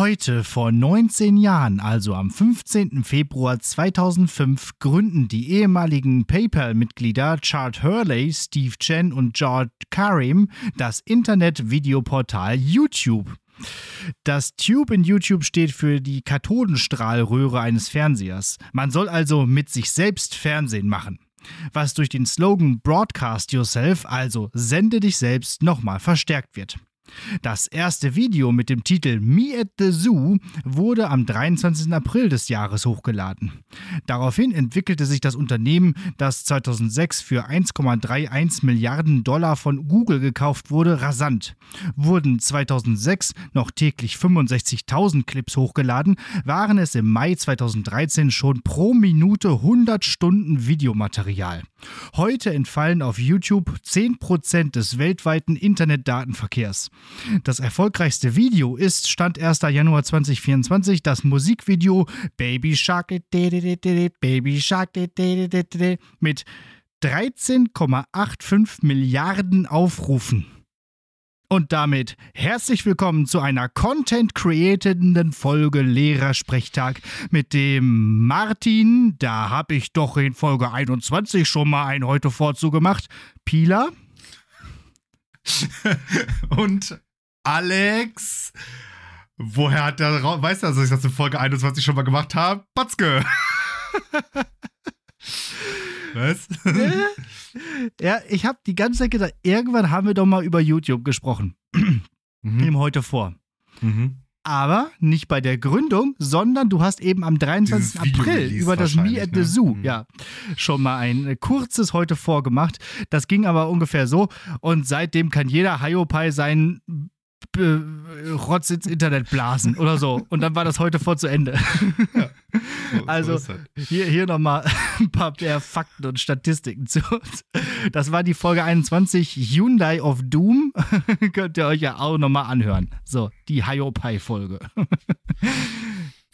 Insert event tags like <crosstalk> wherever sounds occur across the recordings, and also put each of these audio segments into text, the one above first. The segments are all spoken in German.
Heute vor 19 Jahren, also am 15. Februar 2005, gründen die ehemaligen PayPal-Mitglieder Chart Hurley, Steve Chen und George Karim das Internet-Videoportal YouTube. Das Tube in YouTube steht für die Kathodenstrahlröhre eines Fernsehers. Man soll also mit sich selbst Fernsehen machen. Was durch den Slogan Broadcast Yourself, also sende dich selbst, nochmal verstärkt wird. Das erste Video mit dem Titel Me at the Zoo wurde am 23. April des Jahres hochgeladen. Daraufhin entwickelte sich das Unternehmen, das 2006 für 1,31 Milliarden Dollar von Google gekauft wurde, rasant. Wurden 2006 noch täglich 65.000 Clips hochgeladen, waren es im Mai 2013 schon pro Minute 100 Stunden Videomaterial. Heute entfallen auf YouTube 10% des weltweiten Internetdatenverkehrs. Das erfolgreichste Video ist, Stand 1. Januar 2024, das Musikvideo Baby Shark Baby Shark mit 13,85 Milliarden Aufrufen. Und damit herzlich willkommen zu einer content-createnden Folge Lehrersprechtag mit dem Martin. Da habe ich doch in Folge 21 schon mal ein heute vorzugemacht. Pila. <laughs> Und Alex. Woher hat der Raum? Weißt du, dass ich das in Folge 21 schon mal gemacht habe? Batzke. <laughs> Was? <laughs> ja, ich habe die ganze Zeit gedacht, irgendwann haben wir doch mal über YouTube gesprochen. mhm. Im heute vor. Mhm. Aber nicht bei der Gründung, sondern du hast eben am 23. April über das Me at the ne? Zoo, mhm. ja, schon mal ein kurzes heute vorgemacht. Das ging aber ungefähr so. Und seitdem kann jeder Hiopai seinen Rotz ins Internet blasen oder so. Und dann war das heute vor zu Ende. <laughs> Ja, also so hier, hier nochmal <laughs> ein paar mehr Fakten und Statistiken zu uns. Das war die Folge 21 Hyundai of Doom. <laughs> Könnt ihr euch ja auch nochmal anhören. So, die Hiopai-Folge.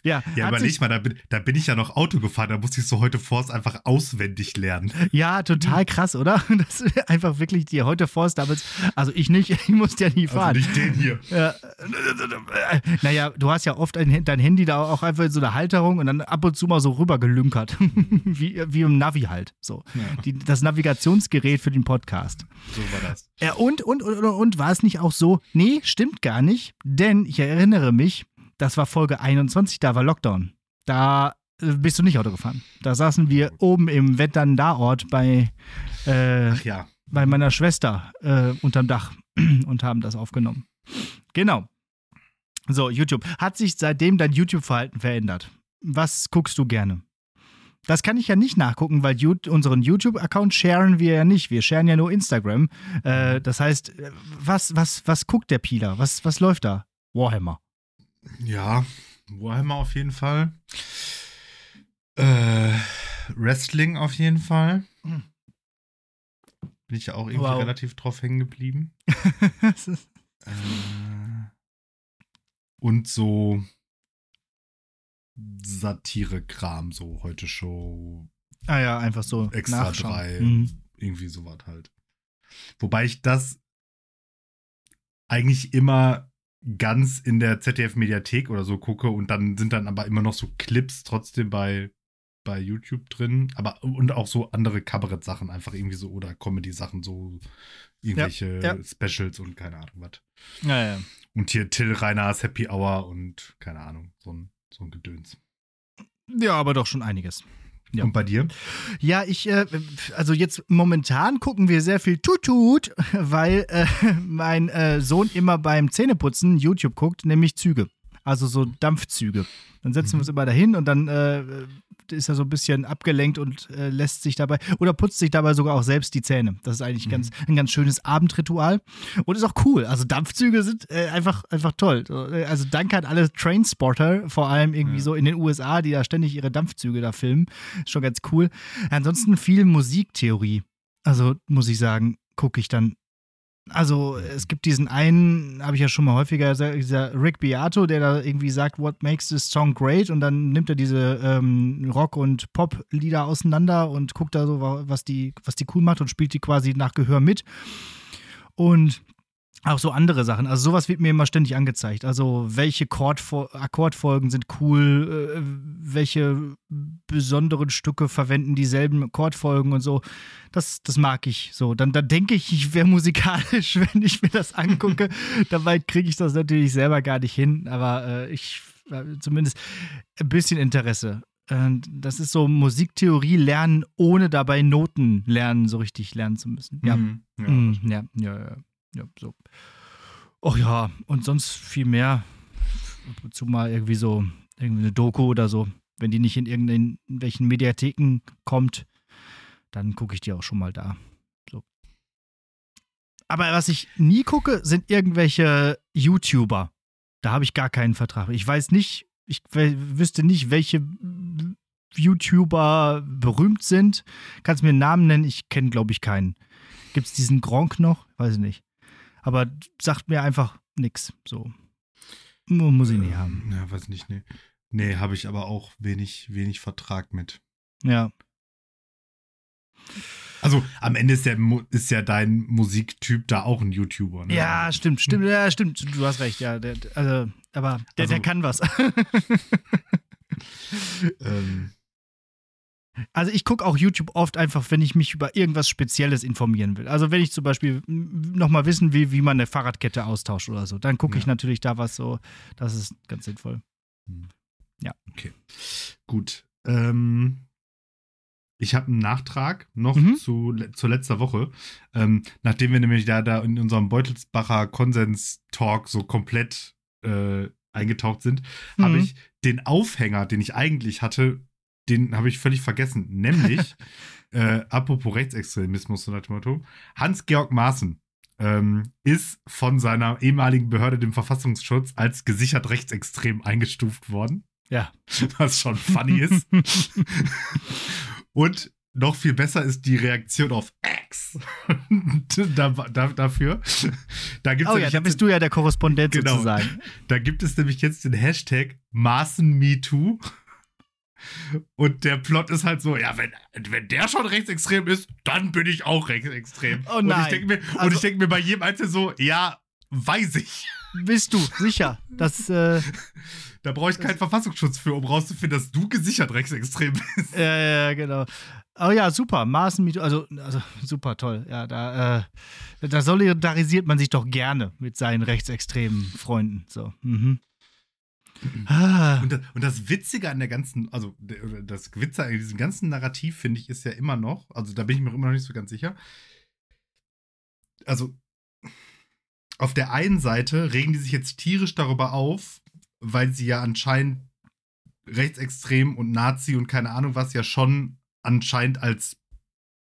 Ja, ja überleg mal, da bin, da bin ich ja noch Auto gefahren, da musste ich so heute Forst einfach auswendig lernen. Ja, total krass, oder? <laughs> Das ist einfach wirklich die heute Forst damals, also ich nicht, <laughs> ich musste ja nie also fahren. Also nicht den hier. Ja. Naja, du hast ja oft ein, dein Handy da auch einfach in so einer Halterung und dann ab und zu mal so rübergelünkert. <laughs> wie, wie im Navi halt. So. Ja. Die, das Navigationsgerät für den Podcast. So war das. Ja, und, und, und, und, und war es nicht auch so? Nee, stimmt gar nicht, denn ich erinnere mich, das war Folge 21, da war Lockdown. Da äh, bist du nicht Auto gefahren. Da saßen wir oben im Wettern-Da-Ort bei, äh, ja. bei meiner Schwester äh, unterm Dach <clears throat> und haben das aufgenommen. Genau. So, YouTube. Hat sich seitdem dein YouTube-Verhalten verändert? Was guckst du gerne? Das kann ich ja nicht nachgucken, weil unseren YouTube-Account sharen wir ja nicht. Wir sharen ja nur Instagram. Äh, das heißt, äh, was, was, was guckt der Pieler? Was, was läuft da? Warhammer. Ja, Warhammer auf jeden Fall. Äh, Wrestling auf jeden Fall. Hm. Bin ich ja auch irgendwie wow. relativ drauf hängen geblieben. <laughs> äh, und so Satire-Kram, so heute Show. Ah ja, einfach so. Extra nachschauen. drei. Mhm. Irgendwie sowas halt. Wobei ich das eigentlich immer ganz in der ZDF-Mediathek oder so gucke und dann sind dann aber immer noch so Clips trotzdem bei, bei YouTube drin. Aber und auch so andere Kabarett-Sachen einfach irgendwie so oder Comedy-Sachen, so irgendwelche ja, ja. Specials und keine Ahnung was. Ja, ja. Und hier Till Reiners Happy Hour und keine Ahnung, so ein, so ein Gedöns. Ja, aber doch schon einiges. Ja. Und bei dir? Ja, ich, äh, also jetzt momentan gucken wir sehr viel Tutut, weil äh, mein äh, Sohn immer beim Zähneputzen YouTube guckt, nämlich Züge. Also so Dampfzüge. Dann setzen mhm. wir uns immer dahin und dann äh, ist er so ein bisschen abgelenkt und äh, lässt sich dabei oder putzt sich dabei sogar auch selbst die Zähne. Das ist eigentlich mhm. ganz, ein ganz schönes Abendritual und ist auch cool. Also Dampfzüge sind äh, einfach, einfach toll. Äh, also danke an alle Trainspotter, vor allem irgendwie ja. so in den USA, die da ständig ihre Dampfzüge da filmen. Ist schon ganz cool. Ansonsten viel Musiktheorie. Also muss ich sagen, gucke ich dann also es gibt diesen einen, habe ich ja schon mal häufiger gesagt, dieser Rick Beato, der da irgendwie sagt, what makes this song great? Und dann nimmt er diese ähm, Rock- und Pop-Lieder auseinander und guckt da so, was die, was die cool macht und spielt die quasi nach Gehör mit. Und auch so andere Sachen. Also sowas wird mir immer ständig angezeigt. Also welche Chordfol Akkordfolgen sind cool, äh, welche besonderen Stücke verwenden dieselben Akkordfolgen und so. Das, das mag ich so. Dann, dann denke ich, ich wäre musikalisch, <laughs> wenn ich mir das angucke. <laughs> Dabei kriege ich das natürlich selber gar nicht hin, aber äh, ich äh, zumindest ein bisschen Interesse. Äh, das ist so Musiktheorie lernen, ohne dabei Noten lernen, so richtig lernen zu müssen. Ja, Mhm. Ja, Mm, ja, ja, ja, ja, so. Och ja, und sonst viel mehr. Zu mal irgendwie so, irgendwie eine Doku oder so. Wenn die nicht in irgendwelchen Mediatheken kommt, dann gucke ich die auch schon mal da. So. Aber was ich nie gucke, sind irgendwelche YouTuber. Da habe ich gar keinen Vertrag. Ich weiß nicht, ich wüsste nicht, welche YouTuber berühmt sind. Kannst mir einen Namen nennen? Ich kenne, glaube ich, keinen. Gibt es diesen Gronk noch? Weiß ich nicht. Aber sagt mir einfach nix. So. Mu- Muss ich nicht haben. Ja, weiß nicht, nee. Nee, habe ich aber auch wenig, wenig Vertrag mit. Ja. Also am Ende ist, der, ist ja dein Musiktyp da auch ein YouTuber, ne? Ja, stimmt, stimmt, ja, stimmt. Du hast recht, ja. Der, also, aber der, Also- der kann was. <laughs> Ähm, Also ich gucke auch YouTube oft einfach, wenn ich mich über irgendwas Spezielles informieren will. Also wenn ich zum Beispiel nochmal wissen will, wie man eine Fahrradkette austauscht oder so, dann gucke ich Ja. natürlich da was so. Das ist ganz sinnvoll. gut. Ähm, ich habe einen Nachtrag noch Mhm. zu, zur letzter Woche. Ähm, nachdem wir nämlich da, da in unserem Beutelsbacher Konsens-Talk so komplett äh, eingetaucht sind, habe Mhm. ich den Aufhänger, den ich eigentlich hatte, den habe ich völlig vergessen. Nämlich, <laughs> äh, apropos Rechtsextremismus, so nach dem Motto, Hans-Georg Maaßen ähm, ist von seiner ehemaligen Behörde, dem Verfassungsschutz, als gesichert rechtsextrem eingestuft worden. Ja. <laughs> Was schon funny ist. <laughs> Und noch viel besser ist die Reaktion auf X da, da, dafür. Da gibt's Oh ja, da bist du ja der Korrespondent Genau. sozusagen. da gibt es nämlich jetzt den Hashtag MaßenMeToo. Und der Plot ist halt so, ja, wenn, wenn der schon rechtsextrem ist, dann bin ich auch rechtsextrem. Oh Und ich nein. denke mir, und Also- ich denke mir bei jedem Einzelnen so, ja, weiß ich. Bist du, sicher. Das, <laughs> äh, Da brauche ich keinen Verfassungsschutz für, um rauszufinden, dass du gesichert rechtsextrem bist. Ja, ja, genau. Oh ja, super. Maßen, also, also super toll. Ja, da, äh, da solidarisiert man sich doch gerne mit seinen rechtsextremen Freunden. So. Mhm. Ah, Und das, und das Witzige an der ganzen, also das Witze an diesem ganzen Narrativ, finde ich, ist ja immer noch, also da bin ich mir immer noch nicht so ganz sicher. Also, auf der einen Seite regen die sich jetzt tierisch darüber auf, weil sie ja anscheinend rechtsextrem und Nazi und keine Ahnung was ja schon anscheinend als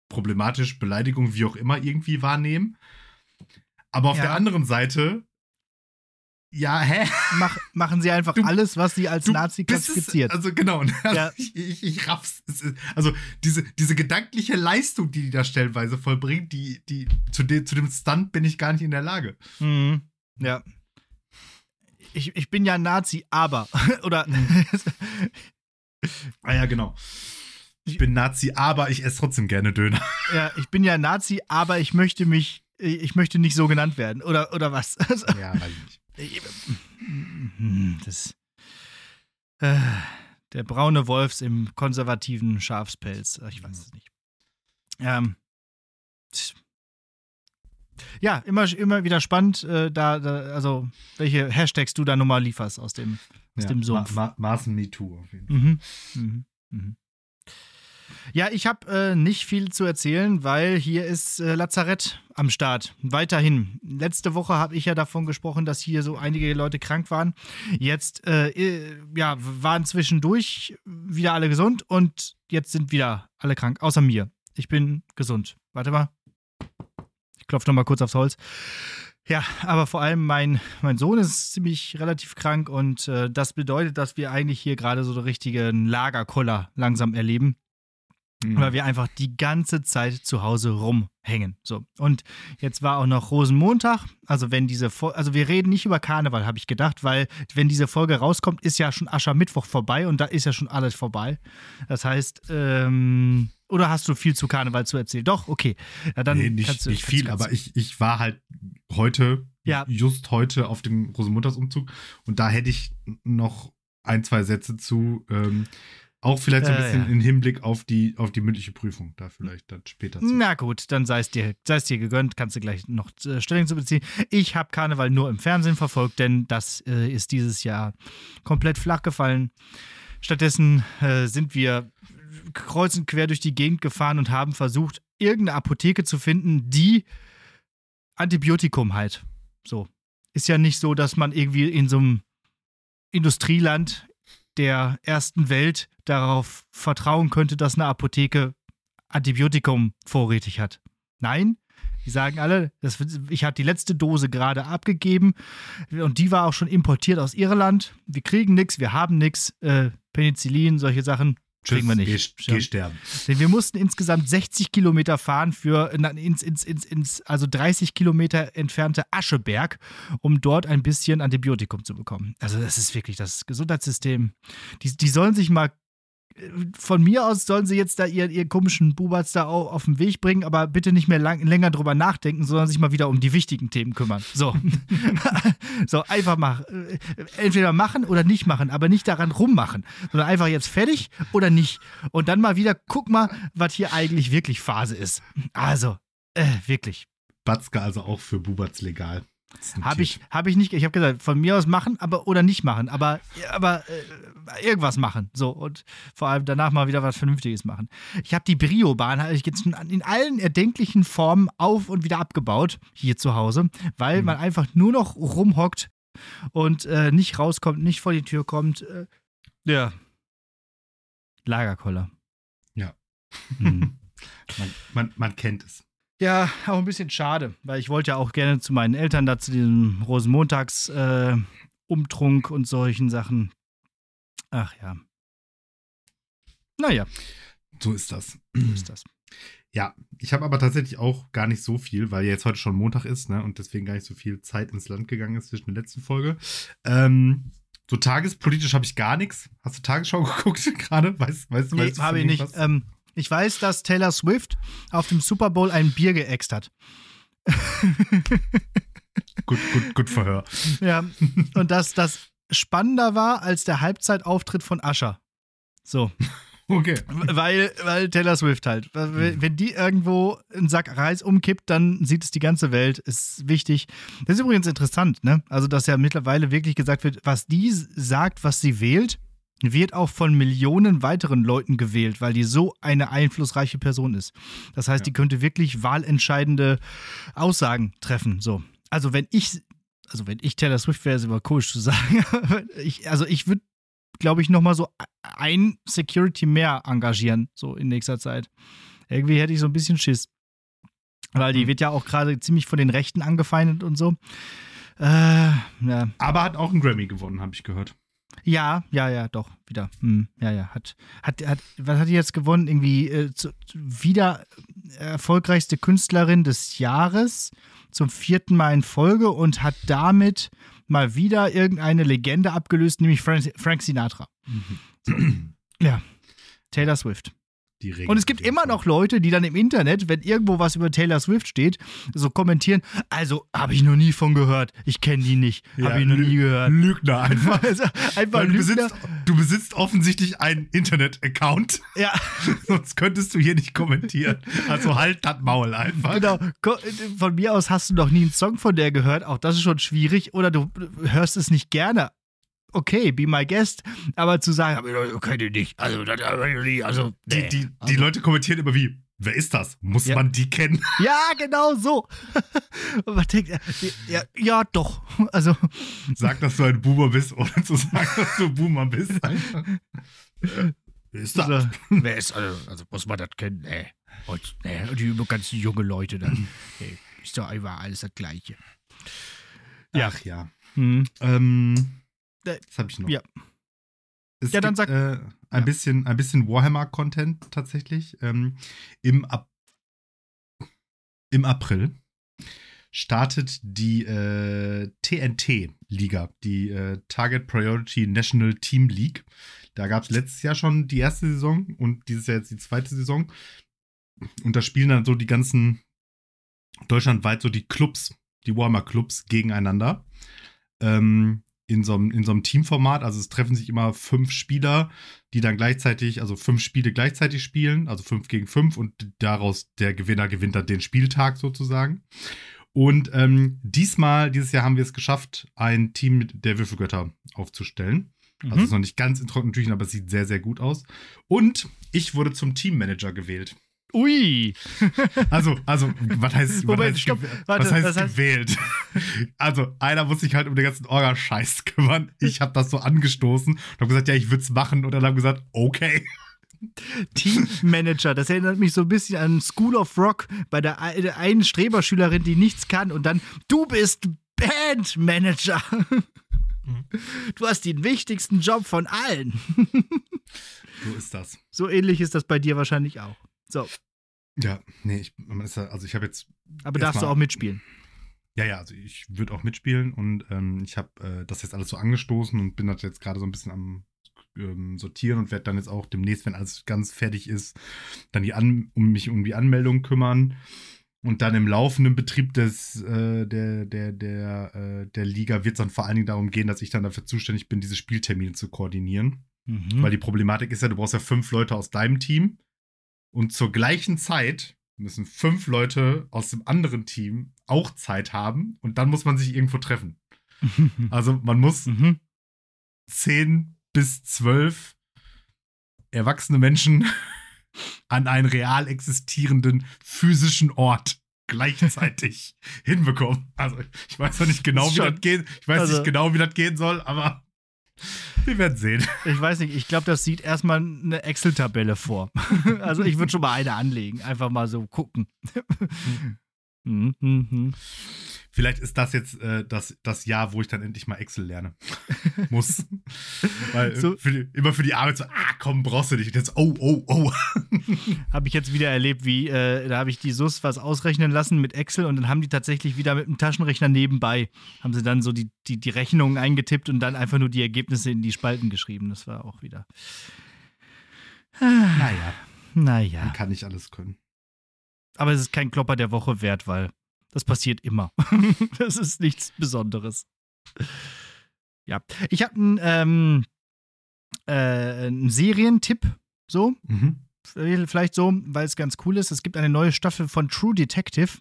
problematisch, Beleidigung, wie auch immer irgendwie wahrnehmen. Aber auf Ja. der anderen Seite, ja, hä? mach, machen sie einfach Du- alles, was sie als Nazi klassifiziert. Also genau. Ja. Ich, ich, ich raff's. Also diese, diese gedankliche Leistung, die die da stellenweise vollbringt, die, die, zu, dem, zu dem Stunt bin ich gar nicht in der Lage. Mhm. Ja. Ich, ich bin ja Nazi, aber. <laughs> Oder. Ah ja, genau. Ich bin Nazi, aber ich esse trotzdem gerne Döner. <laughs> ja, ich bin ja Nazi, aber ich möchte mich. Ich möchte nicht so genannt werden. Oder, oder was? <laughs> Ja, weiß ich nicht. Das. Äh, der braune Wolfs im konservativen Schafspelz. Ich weiß es nicht. Ähm. Ja, immer, immer wieder spannend, äh, da, da, also welche Hashtags du da nochmal lieferst aus dem, aus dem Sumpf. Ma Ma Maßen MeToo auf jeden Fall. Mhm. Mhm. Mhm. Ja, ich habe äh, nicht viel zu erzählen, weil hier ist äh, Lazarett am Start. Weiterhin. Letzte Woche habe ich ja davon gesprochen, dass hier so einige Leute krank waren. Jetzt äh, ja, waren zwischendurch wieder alle gesund und jetzt sind wieder alle krank, außer mir. Ich bin gesund. Warte mal. Ich klopfe noch mal kurz aufs Holz. Ja, aber vor allem mein, mein Sohn ist ziemlich relativ krank und äh, das bedeutet, dass wir eigentlich hier gerade so einen richtigen Lagerkoller langsam erleben, Mhm. weil wir einfach die ganze Zeit zu Hause rumhängen. So. Und jetzt war auch noch Rosenmontag. Also wenn diese Fol also wir reden nicht über Karneval, habe ich gedacht, weil wenn diese Folge rauskommt, ist ja schon Aschermittwoch vorbei und da ist ja schon alles vorbei. Das heißt, ähm, oder hast du viel zu Karneval zu erzählen? Doch, okay. Ja, dann nee, nicht, du, nicht viel, aber ich, ich war halt heute Ja. just heute auf dem Rosenmontagsumzug. Und da hätte ich noch ein, zwei Sätze zu. Ähm, auch vielleicht so ein bisschen ja. im Hinblick auf die, auf die mündliche Prüfung. Da vielleicht dann später zu. Na gut, dann sei es dir, sei es dir gegönnt, kannst du gleich noch äh, Stellung zu beziehen. Ich habe Karneval nur im Fernsehen verfolgt, denn das äh, ist dieses Jahr komplett flach gefallen. Stattdessen äh, sind wir kreuz und quer durch die Gegend gefahren und haben versucht, irgendeine Apotheke zu finden, die Antibiotikum halt. So. Ist ja nicht so, dass man irgendwie in so einem Industrieland der ersten Welt darauf vertrauen könnte, dass eine Apotheke Antibiotikum vorrätig hat. Nein, die sagen alle, das, ich habe die letzte Dose gerade abgegeben und die war auch schon importiert aus Irland. Wir kriegen nichts, wir haben nichts. Äh, Penicillin, solche Sachen kriegen wir nicht. Geh, geh sterben. Denn wir mussten insgesamt 60 Kilometer fahren für na, ins, ins, ins, ins, also 30 Kilometer entfernte Ascheberg, um dort ein bisschen Antibiotikum zu bekommen. Also das ist wirklich das Gesundheitssystem. Die, die sollen sich mal äh, von mir aus sollen sie jetzt da ihren, ihren komischen Bubatz da au- auf den Weg bringen, aber bitte nicht mehr lang, länger drüber nachdenken, sondern sich mal wieder um die wichtigen Themen kümmern. So. <laughs> so, einfach mal. äh, Entweder machen oder nicht machen, aber nicht daran rummachen, sondern einfach jetzt fertig oder nicht. Und dann mal wieder, guck mal, was hier eigentlich wirklich Phase ist. Also, äh, wirklich. Batzke also auch für Bubatz legal. Habe ich, hab ich nicht, ich habe gesagt, von mir aus machen, aber oder nicht machen, aber, aber äh, irgendwas machen. So, und vor allem danach mal wieder was Vernünftiges machen. Ich habe die Brio-Bahn ich jetzt in allen erdenklichen Formen auf und wieder abgebaut, hier zu Hause, weil Mhm. man einfach nur noch rumhockt und äh, nicht rauskommt, nicht vor die Tür kommt. Äh, ja. Lagerkoller. Ja. Mhm. <laughs> Man, man, man kennt es. Ja, auch ein bisschen schade, weil ich wollte ja auch gerne zu meinen Eltern da zu diesem Rosenmontags äh, Umtrunk und solchen Sachen. Ach ja. Naja, So ist das. so ist das. Ja, ich habe aber tatsächlich auch gar nicht so viel, weil jetzt heute schon Montag ist, ne, und deswegen gar nicht so viel Zeit ins Land gegangen ist zwischen der letzten Folge. Ähm, so tagespolitisch habe ich gar nichts. Hast du Tagesschau <laughs> geguckt gerade? Weißt, weißt, Nee, weißt du habe ich nicht. Ähm, ich weiß, dass Taylor Swift auf dem Super Bowl ein Bier geäxt hat. <laughs> Gut, gut, gut Verhör. Ja, und dass das spannender war als der Halbzeitauftritt von Usher. So. <laughs> Okay. Weil, weil Taylor Swift halt. Wenn wenn die irgendwo einen Sack Reis umkippt, dann sieht es die ganze Welt. Ist wichtig. Das ist übrigens interessant, ne? Also, dass ja mittlerweile wirklich gesagt wird, was die sagt, was sie wählt, wird auch von Millionen weiteren Leuten gewählt, weil die so eine einflussreiche Person ist. Das heißt, Ja. die könnte wirklich wahlentscheidende Aussagen treffen. So. Also, wenn ich, also wenn ich Taylor Swift wäre, ist immer komisch zu sagen. <laughs> ich, also, ich würde glaube ich, nochmal so ein Security mehr engagieren, so in nächster Zeit. Irgendwie hätte ich so ein bisschen Schiss. Weil die Hm. wird ja auch gerade ziemlich von den Rechten angefeindet und so. Äh, ja. Aber hat auch einen Grammy gewonnen, habe ich gehört. Ja, ja, ja, doch, wieder. Hm, ja, ja, hat, hat, hat, was hat die jetzt gewonnen? Irgendwie äh, zu, wieder erfolgreichste Künstlerin des Jahres zum vierten Mal in Folge und hat damit mal wieder irgendeine Legende abgelöst, nämlich Frank, Frank Sinatra. Ja, Taylor Swift. Die Und es gibt immer noch Leute, die dann im Internet, wenn irgendwo was über Taylor Swift steht, so kommentieren, also habe ich noch nie von gehört, ich kenne die nicht, Ja, habe ich noch nie gehört. Lügner einfach. <laughs> Also, einfach Weil du Lügner. besitzt, du besitzt offensichtlich einen Internet-Account, Ja, <laughs> sonst könntest du hier nicht kommentieren. Also halt das Maul einfach. genau. Von mir aus hast du noch nie einen Song von der gehört, auch das ist schon schwierig, oder du hörst es nicht gerne. Okay, be my guest, aber zu sagen, aber ich kenne die nicht, also, das, also, Die, nee. die, die also, Leute kommentieren immer wie, wer ist das? Muss Ja. man die kennen? <laughs> Ja, genau so. <laughs> Und man denkt, ja, ja, doch. Also, Sag, dass du ein Boomer bist, ohne zu sagen, dass du ein Boomer bist. <laughs> Wer ist das? Also, wer ist, also, also muss man das kennen? Nee. Und, nee, und die über ganz junge Leute dann. Nee, ist doch einfach alles das Gleiche. Ja. Ach ja. Hm. Ähm, Äh, was habe ich noch? ja. Es Ja, dann gibt, sag- Äh, ein, Ja. bisschen, ein bisschen Warhammer-Content tatsächlich. Ähm, im, Ap Im April startet die äh, TNT-Liga, die äh, Target Priority National Team League. Da gab es letztes Jahr schon die erste Saison und dieses Jahr jetzt die zweite Saison. Und da spielen dann so die ganzen deutschlandweit so die Clubs die Warhammer-Clubs gegeneinander. Ähm, in so, einem, in so einem Teamformat. Also es treffen sich immer fünf Spieler, die dann gleichzeitig, also fünf Spiele gleichzeitig spielen, also fünf gegen fünf und daraus der Gewinner gewinnt dann den Spieltag sozusagen. Und ähm, diesmal, dieses Jahr haben wir es geschafft, ein Team der Würfelgötter aufzustellen. Also Mhm. ist noch nicht ganz in trockenen Tüchern, aber es sieht sehr, sehr gut aus. Und ich wurde zum Teammanager gewählt. Ui. <laughs> Also, also, was heißt, was Moment, heißt, stopp. Warte, was heißt das heißt- gewählt? <laughs> Also, einer muss sich halt um den ganzen Orga-Scheiß <laughs> kümmern. Ich habe das so angestoßen und habe gesagt, ja, ich würde es machen. Und dann haben gesagt, okay. Teammanager. Das erinnert mich so ein bisschen an School of Rock bei der, ei- der einen Streberschülerin, die nichts kann und dann, du bist Bandmanager. Du hast den wichtigsten Job von allen. So ist das. So ähnlich ist das bei dir wahrscheinlich auch. So, Ja, nee, ich, also ich habe jetzt, aber darfst du Erstmal- auch mitspielen. ja, ja, also ich würde auch mitspielen und ähm, ich habe äh, das jetzt alles so angestoßen und bin das jetzt gerade so ein bisschen am ähm, sortieren und werde dann jetzt auch demnächst, wenn alles ganz fertig ist, dann die An um mich um die Anmeldung kümmern. Und dann im laufenden Betrieb des, äh, der, der, der, äh, der Liga wird es dann vor allen Dingen darum gehen, dass ich dann dafür zuständig bin, diese Spieltermine zu koordinieren. Mhm. Weil die Problematik ist ja, du brauchst ja fünf Leute aus deinem Team und zur gleichen Zeit müssen fünf Leute aus dem anderen Team auch Zeit haben und dann muss man sich irgendwo treffen. <laughs> Also man muss mhm. zehn bis zwölf erwachsene Menschen <laughs> an einen real existierenden physischen Ort gleichzeitig <laughs> hinbekommen. Also ich weiß noch nicht genau, wie das geht. Ich weiß also- nicht genau, wie das gehen soll, aber wir werden sehen. Ich weiß nicht, ich glaube, das sieht erstmal eine Excel-Tabelle vor. <laughs> Also ich würde schon mal eine anlegen, einfach mal so gucken. Mhm, mhm. Vielleicht ist das jetzt äh, das, das Jahr, wo ich dann endlich mal Excel lerne. <laughs> Muss. Weil So- für die, immer für die Arbeit so, ah, komm, brauchst du nicht. Und jetzt, oh, oh, oh. <laughs> Habe ich jetzt wieder erlebt, wie äh, da habe ich die SUS was ausrechnen lassen mit Excel und dann haben die tatsächlich wieder mit dem Taschenrechner nebenbei, haben sie dann so die, die, die Rechnungen eingetippt und dann einfach nur die Ergebnisse in die Spalten geschrieben. Das war auch wieder. Naja, Naja. man kann nicht alles können. Aber es ist kein Klopper der Woche wert, weil das passiert immer. <laughs> das ist nichts Besonderes. Ja. Ich habe einen, ähm, äh, einen Serientipp, so, Mhm. vielleicht so, weil es ganz cool ist. Es gibt eine neue Staffel von True Detective.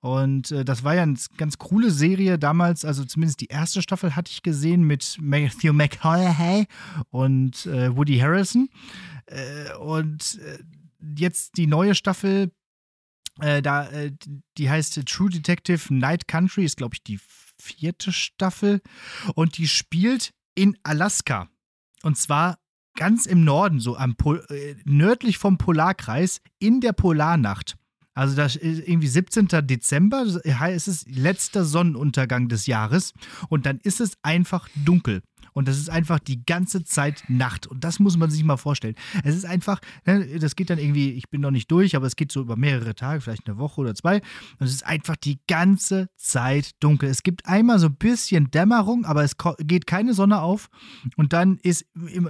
Und äh, das war ja eine ganz coole Serie damals, also zumindest die erste Staffel hatte ich gesehen mit Matthew McConaughey und äh, Woody Harrelson. Äh, und äh, jetzt die neue Staffel, äh, da, äh, die heißt True Detective Night Country, ist glaube ich die vierte Staffel. Und die spielt in Alaska. Und zwar ganz im Norden, so am Pol äh, nördlich vom Polarkreis, in der Polarnacht. Also das ist irgendwie 17. Dezember, es ist letzter Sonnenuntergang des Jahres und dann ist es einfach dunkel. Und das ist einfach die ganze Zeit Nacht. Und das muss man sich mal vorstellen. Es ist einfach, ne, das geht dann irgendwie, ich bin noch nicht durch, aber es geht so über mehrere Tage, vielleicht eine Woche oder zwei. Und es ist einfach die ganze Zeit dunkel. Es gibt einmal so ein bisschen Dämmerung, aber es geht keine Sonne auf. Und dann ist,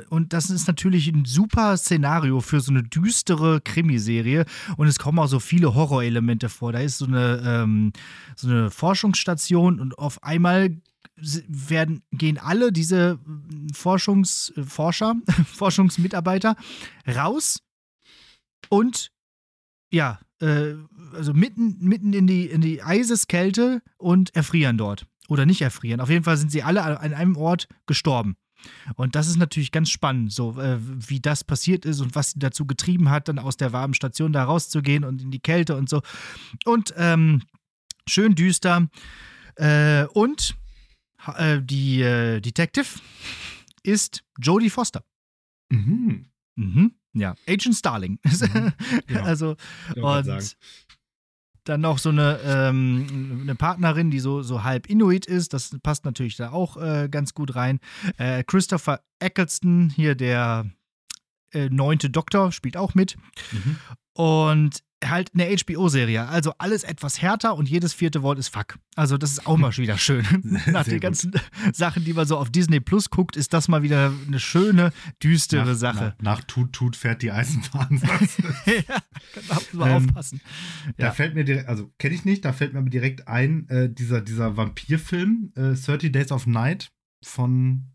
und das ist natürlich ein super Szenario für so eine düstere Krimiserie. Und es kommen auch so viele Horrorelemente vor. Da ist so eine, ähm, so eine Forschungsstation und auf einmal werden, gehen alle diese Forschungsforscher, <laughs> Forschungsmitarbeiter raus und ja, äh, also mitten, mitten in die, in die Eiseskälte und erfrieren dort. Oder nicht erfrieren. Auf jeden Fall sind sie alle an einem Ort gestorben. Und das ist natürlich ganz spannend, so äh, wie das passiert ist und was sie dazu getrieben hat, dann aus der warmen Station da rauszugehen und in die Kälte und so. Und ähm, schön düster. Äh, und äh, die äh, Detective ist Jodie Foster. Mhm. Mhm. Ja, Agent Starling. <laughs> Mhm. Ja. Also, wollte gerade und dann noch so eine, ähm, eine Partnerin, die so, so halb Inuit ist. Das passt natürlich da auch äh, ganz gut rein. Äh, Christopher Eccleston, hier der äh, neunte Doktor spielt auch mit. Mhm. Und halt eine HBO-Serie. Also alles etwas härter und jedes vierte Wort ist Fuck. Also das ist auch mal <laughs> wieder schön. <laughs> Nach den gut. ganzen <laughs> Sachen, die man so auf Disney Plus guckt, ist das mal wieder eine schöne, düstere nach, Sache. Nach, nach Tut, Tut fährt die Eisenbahn. ja, da muss man Ähm, aufpassen. Da Ja. fällt mir direkt, also kenne ich nicht, da fällt mir aber direkt ein, äh, dieser, dieser Vampirfilm, äh, 30 Days of Night von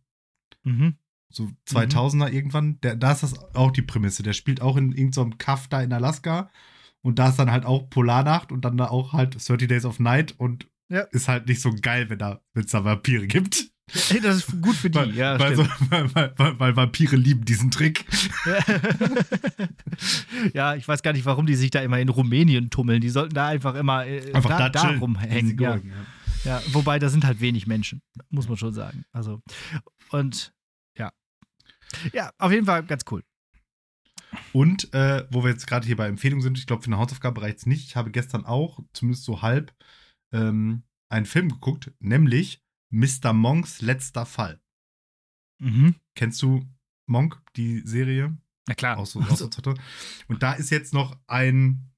Mhm. So 2000er irgendwann, der, da ist das auch die Prämisse. Der spielt auch in irgendeinem Kaff da in Alaska und da ist dann halt auch Polarnacht und dann da auch halt 30 Days of Night und Ja. ist halt nicht so geil, wenn da, es da Vampire gibt. Hey, Das ist gut für die, Weil, ja. weil, so, <laughs> weil, weil, Vampire lieben diesen Trick. ja, ich weiß gar nicht, warum die sich da immer in Rumänien tummeln. Die sollten da einfach immer äh, Einfach da, da, da rumhängen. Ja. ja. ja, wobei da sind halt wenig Menschen, muss man schon sagen. Also, und ja. Ja, auf jeden Fall ganz cool. Und äh, wo wir jetzt gerade hier bei Empfehlungen sind, ich glaube, für eine Hausaufgabe reicht es nicht. Ich habe gestern auch, zumindest so halb, ähm, einen Film geguckt, nämlich Mr. Monks letzter Fall. Mhm. Kennst du Monk, die Serie? Na klar. Auch so, auch so Zotter. Und da ist jetzt noch ein,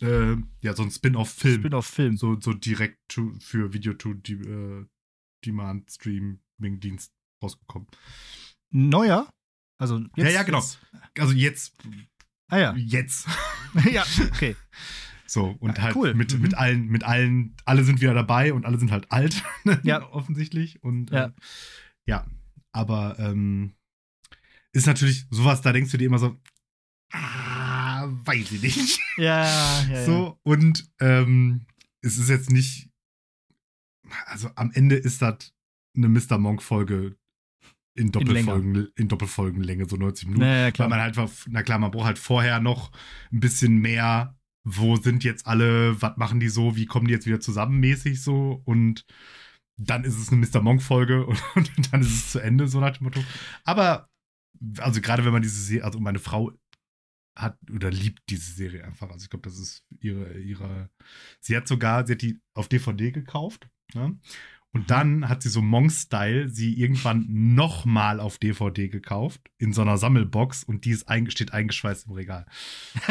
äh, ja, so ein Spin-off-Film. Spin-off-Film. so, so direkt to, für Video to die, äh, Demand Streaming Dienst rausgekommen. Neuer? Also jetzt Ja, ja, genau. Ist, Also jetzt, ah ja. jetzt. <laughs> ja, okay. So, und Ja, halt cool. mit, Mhm. mit allen, mit allen, alle sind wieder dabei und alle sind halt alt, <laughs> Ja. offensichtlich. Und Ja. äh, ja, aber ähm, ist natürlich sowas, da denkst du dir immer so, ah, weiß ich nicht. Ja, ja, <laughs> ja. So, und ähm, es ist jetzt nicht, also am Ende ist das eine Mr. Monk-Folge in Doppelfolgen, in, Doppelfolgenlänge, so 90 Minuten. Naja, Weil klar. man halt, na klar, man braucht halt vorher noch ein bisschen mehr, wo sind jetzt alle, was machen die so, wie kommen die jetzt wieder zusammen mäßig so und dann ist es eine Mr. Monk-Folge und, <laughs> und dann ist es zu Ende, so nach dem Motto. Aber, also gerade wenn man diese Serie, also meine Frau hat oder liebt diese Serie einfach. Also ich glaube, das ist ihre, ihre, sie hat sogar, sie hat die auf DVD gekauft, ne? Und dann hat sie so Monk-Style sie irgendwann nochmal auf DVD gekauft, in so einer Sammelbox und die ist einge steht eingeschweißt im Regal. <laughs>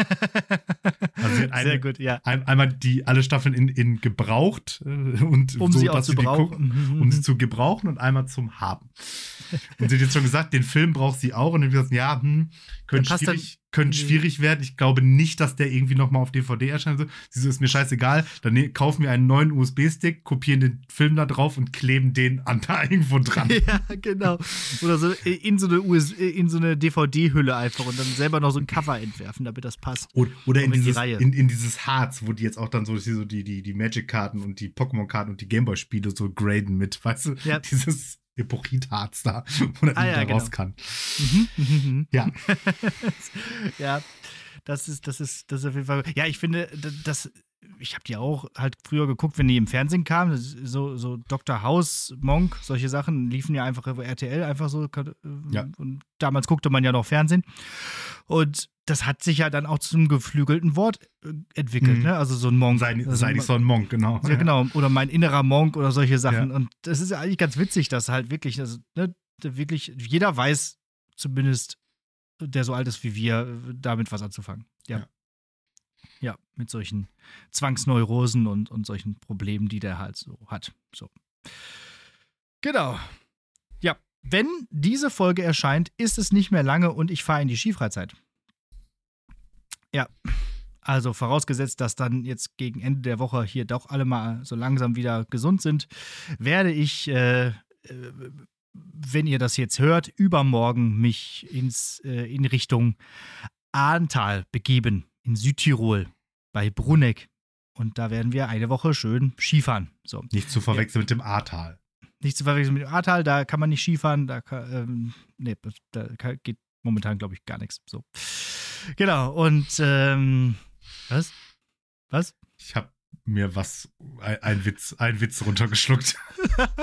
Also sie hat eine- Sehr gut, ja. Ein, einmal die alle Staffeln in, in gebraucht äh, und Um so, sie dass zu sie die gucken, Mhm. um sie zu gebrauchen und einmal zum Haben. Und sie hat jetzt schon gesagt, den Film braucht sie auch. Und dann gesagt, ja, hm, könnte schwierig, könnte schwierig werden. Ich glaube nicht, dass der irgendwie nochmal auf DVD erscheint. So. Sie so, ist mir scheißegal. Dann ne, kaufen wir einen neuen USB-Stick, kopieren den Film da drauf und kleben den an da <laughs> irgendwo dran. <laughs> Ja, genau. Oder so in so eine, US in so eine DVD-Hülle einfach und dann selber noch so ein Cover entwerfen, damit das passt. Oder, oder in, die dieses, Reihe. in, in dieses Harz, wo die jetzt auch dann so, so die, die, die Magic-Karten und die Pokémon-Karten und die Gameboy-Spiele so graden mit, weißt du? Ja. <laughs> Dieses Epochit-Harz da, <laughs> wo das Ah, ja, genau. raus kann. Mhm, mhm, mhm. Ja. <laughs> ja, das ist, das ist, das ist auf jeden Fall. Ja, ich finde, das, ich habe die auch halt früher geguckt, wenn die im Fernsehen kamen. So, so Dr. House, Monk, solche Sachen liefen ja einfach über RTL einfach so. äh, Ja. Und damals guckte man ja noch Fernsehen. Und das hat sich ja dann auch zum geflügelten Wort äh, entwickelt, Mhm. ne? Also so ein Monk. Sei, also, sei nicht so ein Monk, genau. Ja, genau. Oder mein innerer Monk oder solche Sachen. Ja. Und das ist ja eigentlich ganz witzig, dass halt wirklich, also, ne, wirklich, jeder weiß zumindest, der so alt ist wie wir, damit was anzufangen. Ja. Ja. Ja, mit solchen Zwangsneurosen und, und solchen Problemen, die der halt so hat. So. Genau. Ja, wenn diese Folge erscheint, ist es nicht mehr lange und ich fahre in die Skifreizeit. Ja. Also vorausgesetzt, dass dann jetzt gegen Ende der Woche hier doch alle mal so langsam wieder gesund sind, werde ich, äh, äh, wenn ihr das jetzt hört, übermorgen mich ins, äh, in Richtung Ahrntal begeben, in Südtirol, bei Bruneck. Und da werden wir eine Woche schön Skifahren. So. Nicht zu verwechseln mit dem Ahrtal. Nicht zu verwechseln mit dem Ahrtal, da kann man nicht Skifahren, da kann, ähm, nee, da geht momentan, glaube ich, gar nichts. So. Genau, und ähm, was? Was? Ich habe mir was, ein, ein Witz, ein Witz runtergeschluckt.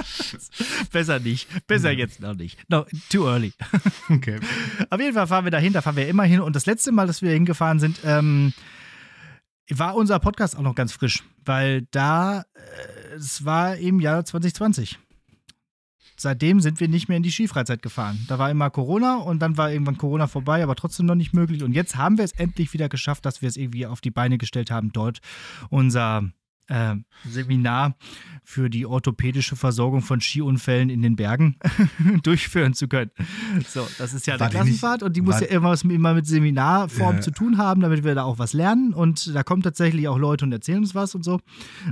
<laughs> Besser nicht. Besser Ja. jetzt noch nicht. No, too early. <laughs> Okay. Auf jeden Fall fahren wir dahin, da fahren wir immer hin. Und das letzte Mal, dass wir hingefahren sind, ähm, war unser Podcast auch noch ganz frisch, weil da, äh, es war im Jahr 2020. seitdem sind wir nicht mehr in die Skifreizeit gefahren. Da war immer Corona und dann war irgendwann Corona vorbei, aber trotzdem noch nicht möglich. Und jetzt haben wir es endlich wieder geschafft, dass wir es irgendwie auf die Beine gestellt haben, dort unser äh, Seminar für die orthopädische Versorgung von Skiunfällen in den Bergen <laughs> durchführen zu können. So, das ist ja War eine die Klassenfahrt und die muss ja immer, was, immer mit Seminarform Ja. zu tun haben, damit wir da auch was lernen. Und da kommen tatsächlich auch Leute und erzählen uns was und so.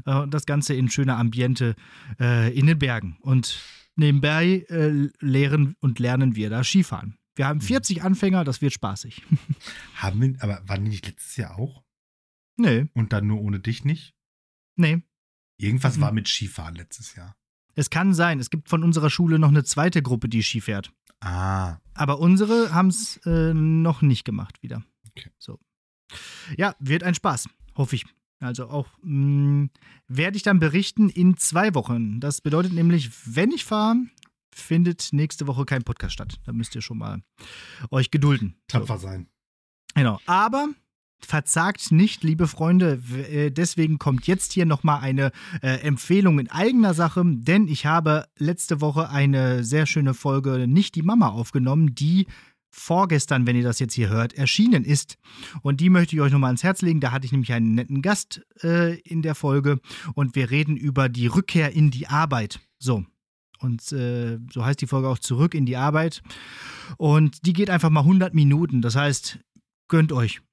Äh, und das Ganze in schöner Ambiente äh, in den Bergen. Und nebenbei äh, lehren und lernen wir da Skifahren. Wir Mhm. haben 40 Anfänger, das wird spaßig. <laughs> Haben wir, aber waren die nicht letztes Jahr auch? nee, Und dann nur ohne dich nicht? nee. Irgendwas Mhm. war mit Skifahren letztes Jahr. Es kann sein, es gibt von unserer Schule noch eine zweite Gruppe, die Ski fährt. Ah, Aber unsere haben es äh, noch nicht gemacht wieder. Okay. So. Ja, wird ein Spaß, hoffe ich. Also auch mh, werde ich dann berichten in zwei Wochen. Das bedeutet nämlich, wenn ich fahre, findet nächste Woche kein Podcast statt. Da müsst ihr schon mal euch gedulden. So. tapfer sein. Genau. Aber verzagt nicht, liebe Freunde. Äh, Deswegen kommt jetzt hier nochmal eine äh, Empfehlung in eigener Sache, denn ich habe letzte Woche eine sehr schöne Folge Nicht die Mama aufgenommen, die vorgestern, wenn ihr das jetzt hier hört, erschienen ist. Und die möchte ich euch nochmal ans Herz legen. Da hatte ich nämlich einen netten Gast äh, in der Folge und wir reden über die Rückkehr in die Arbeit. So. Und äh, so heißt die Folge auch zurück in die Arbeit. Und die geht einfach mal 100 Minuten. Das heißt, gönnt euch. <laughs>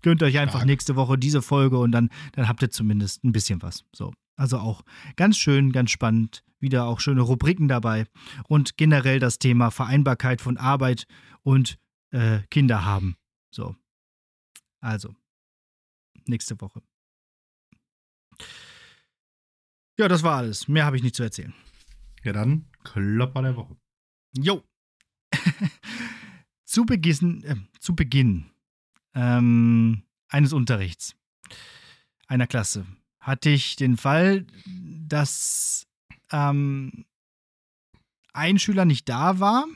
Gönnt euch einfach Stark. nächste Woche diese Folge und dann, dann habt ihr zumindest ein bisschen was. So. Also auch ganz schön, ganz spannend. Wieder auch schöne Rubriken dabei. Und generell das Thema Vereinbarkeit von Arbeit und äh, Kinder haben. So. Also. Nächste Woche. Ja, das war alles. Mehr habe ich nicht zu erzählen. Ja, dann Klopper der Woche. Jo. <laughs> zu Beginn, äh, zu Beginn ähm, eines Unterrichts einer Klasse hatte ich den Fall, dass ähm, ein Schüler nicht da war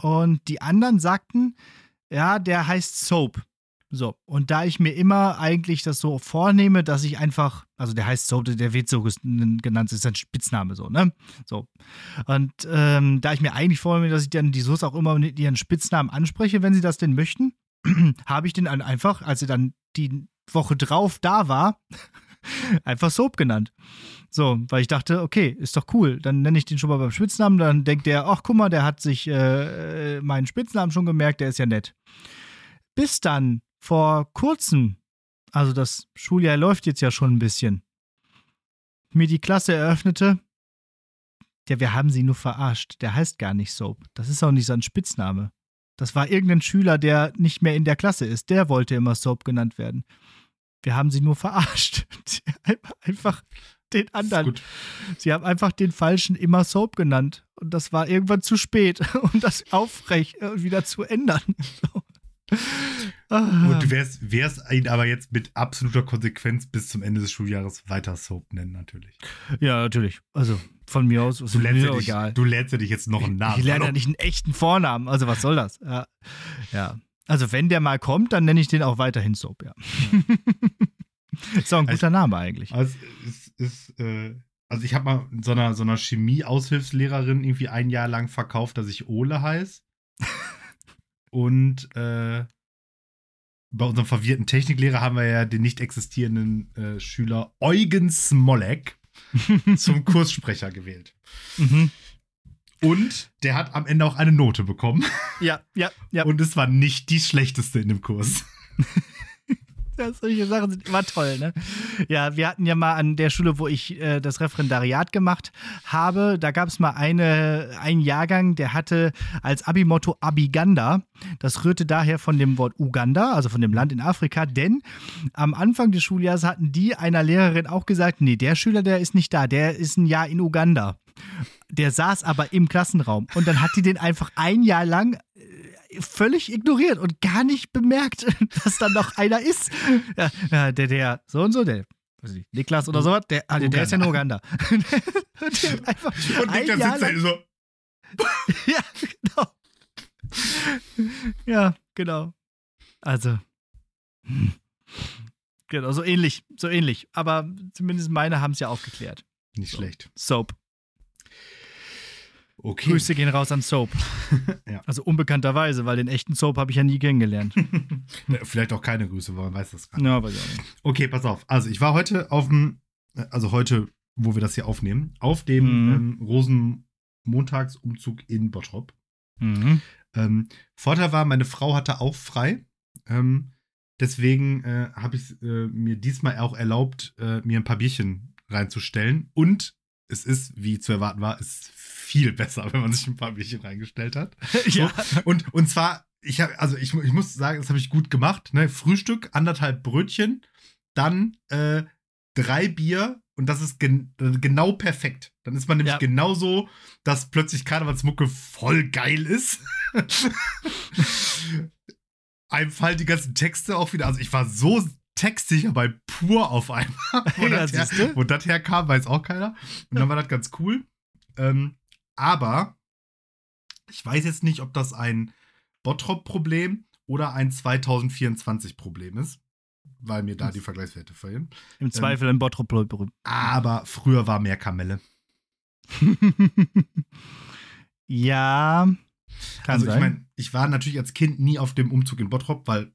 und die anderen sagten, ja, der heißt Soap. So, und da ich mir immer eigentlich das so vornehme, dass ich einfach, also der heißt Soap, der wird so genannt, ist ein Spitzname so, ne? So. Und ähm, da ich mir eigentlich vornehme, dass ich dann die Soße auch immer mit ihren Spitznamen anspreche, wenn sie das denn möchten, <clears throat> habe ich den einfach, als er dann die Woche drauf da war, <laughs> einfach Soap genannt. So, weil ich dachte, okay, ist doch cool. Dann nenne ich den schon mal beim Spitznamen. Dann denkt der, ach guck mal, der hat sich äh, äh, meinen Spitznamen schon gemerkt, der ist ja nett. Bis dann vor kurzem, also das Schuljahr läuft jetzt ja schon ein bisschen, mir die Klasse eröffnete, ja, wir haben sie nur verarscht. Der heißt gar nicht Soap. Das ist auch nicht sein Spitzname. Das war irgendein Schüler, der nicht mehr in der Klasse ist. Der wollte immer Soap genannt werden. Wir haben sie nur verarscht. <laughs> Einfach den anderen. Sie haben einfach den falschen immer Soap genannt. Und das war irgendwann zu spät, <laughs> um das aufrecht äh, wieder zu ändern. <laughs> So. Und du wärst, wärst ihn aber jetzt mit absoluter Konsequenz bis zum Ende des Schuljahres weiter Soap nennen, natürlich. ja, natürlich. Also von mir aus ist Du mir ja dich, egal. du lernst ja dich jetzt noch einen Namen. Ich lerne ja nicht einen echten Vornamen. Also was soll das? Ja. ja. Also wenn der mal kommt, dann nenne ich den auch weiterhin Soap, ja. <laughs> ist auch ein guter Name eigentlich. Also, es ist, äh, also ich habe mal so einer, so einer Chemie-Aushilfslehrerin irgendwie ein Jahr lang verkauft, dass ich Ole heiße. <laughs> Und äh, bei unserem verwirrten Techniklehrer haben wir ja den nicht existierenden äh, Schüler Eugen Smolek <laughs> zum Kurssprecher gewählt. Mhm. Und der hat am Ende auch eine Note bekommen. Ja, ja, ja. Und es war nicht die schlechteste in dem Kurs. Ja, solche Sachen sind immer toll, ne? Ja, wir hatten ja mal an der Schule, wo ich äh, das Referendariat gemacht habe, da gab es mal eine, einen Jahrgang, der hatte als Abi-Motto Abiganda. Das rührte daher von dem Wort Uganda, also von dem Land in Afrika, denn am Anfang des Schuljahres hatten die einer Lehrerin auch gesagt, nee, der Schüler, der ist nicht da, der ist ein Jahr in Uganda. Der saß aber im Klassenraum und dann hat die den einfach ein Jahr lang völlig ignoriert und gar nicht bemerkt, <laughs> dass da noch einer ist. Ja, der, der, so und so, der, weiß nicht, Niklas oder sowas, der, ah, der, der ist ja in Uganda. <laughs> und einfach <laughs> Und Niklas Jahr sitzt da so. ja, genau. Ja, genau. Also. hm. Genau, so ähnlich, so ähnlich. Aber zumindest meine haben es ja aufgeklärt. Nicht schlecht. Soap. Okay. Grüße gehen raus an Soap. <laughs> Ja. Also unbekannterweise, weil den echten Soap habe ich ja nie kennengelernt. <laughs> Vielleicht auch keine Grüße, weil man weiß das gar nicht. ja, weiß ich auch nicht. Okay, pass auf. Also ich war heute auf dem, also heute, wo wir das hier aufnehmen, auf dem Mhm. ähm, Rosenmontagsumzug in Bottrop. Mhm. Ähm, Vorteil war, meine Frau hatte auch frei. Ähm, deswegen äh, habe ich äh, mir diesmal auch erlaubt, äh, mir ein paar Bierchen reinzustellen. Und es ist, wie zu erwarten war, es ist viel besser, wenn man sich ein paar Bierchen reingestellt hat. <laughs> ja. Und, und zwar, ich habe, also ich, ich muss sagen, das habe ich gut gemacht. Ne? Frühstück, anderthalb Brötchen, dann äh, drei Bier und das ist gen genau perfekt. Dann ist man nämlich Ja. genauso, dass plötzlich Karnevalsmucke voll geil ist. <laughs> Einem fallen die ganzen Texte auch wieder. Also ich war so textsicher bei pur auf einmal. <laughs> Wo, Ja, das, her, wo das herkam, weiß auch keiner. Und dann war das ganz cool. Ähm, aber ich weiß jetzt nicht, ob das ein Bottrop-Problem oder ein 2024-Problem ist, weil mir da die Vergleichswerte fehlen. Im Zweifel ein Bottrop berühmt. Aber früher war mehr Kamelle. <laughs> ja. Kann also sein. ich meine, ich war natürlich als Kind nie auf dem Umzug in Bottrop, weil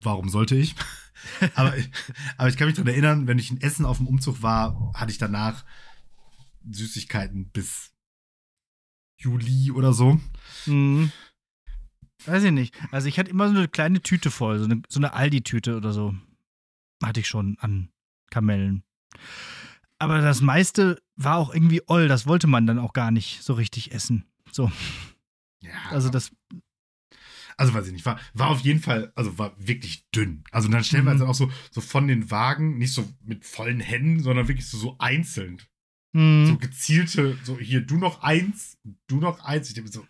warum sollte ich? <laughs> aber, ich- aber ich kann mich daran erinnern, wenn ich in Essen auf dem Umzug war, hatte ich danach Süßigkeiten bis Juli oder so. Mhm. Weiß ich nicht. Also ich hatte immer so eine kleine Tüte voll, so eine, so eine Aldi-Tüte oder so. Hatte ich schon an Kamellen. Aber das meiste war auch irgendwie oll, das wollte man dann auch gar nicht so richtig essen. So, Ja, also das, Also weiß ich nicht, war, war auf jeden Fall, also war wirklich dünn. Also dann stellenweise Mhm. auch so, so von den Wagen, nicht so mit vollen Händen, sondern wirklich so, so einzeln. Mh, So gezielte, so hier, du noch eins, du noch eins. Ich denke so,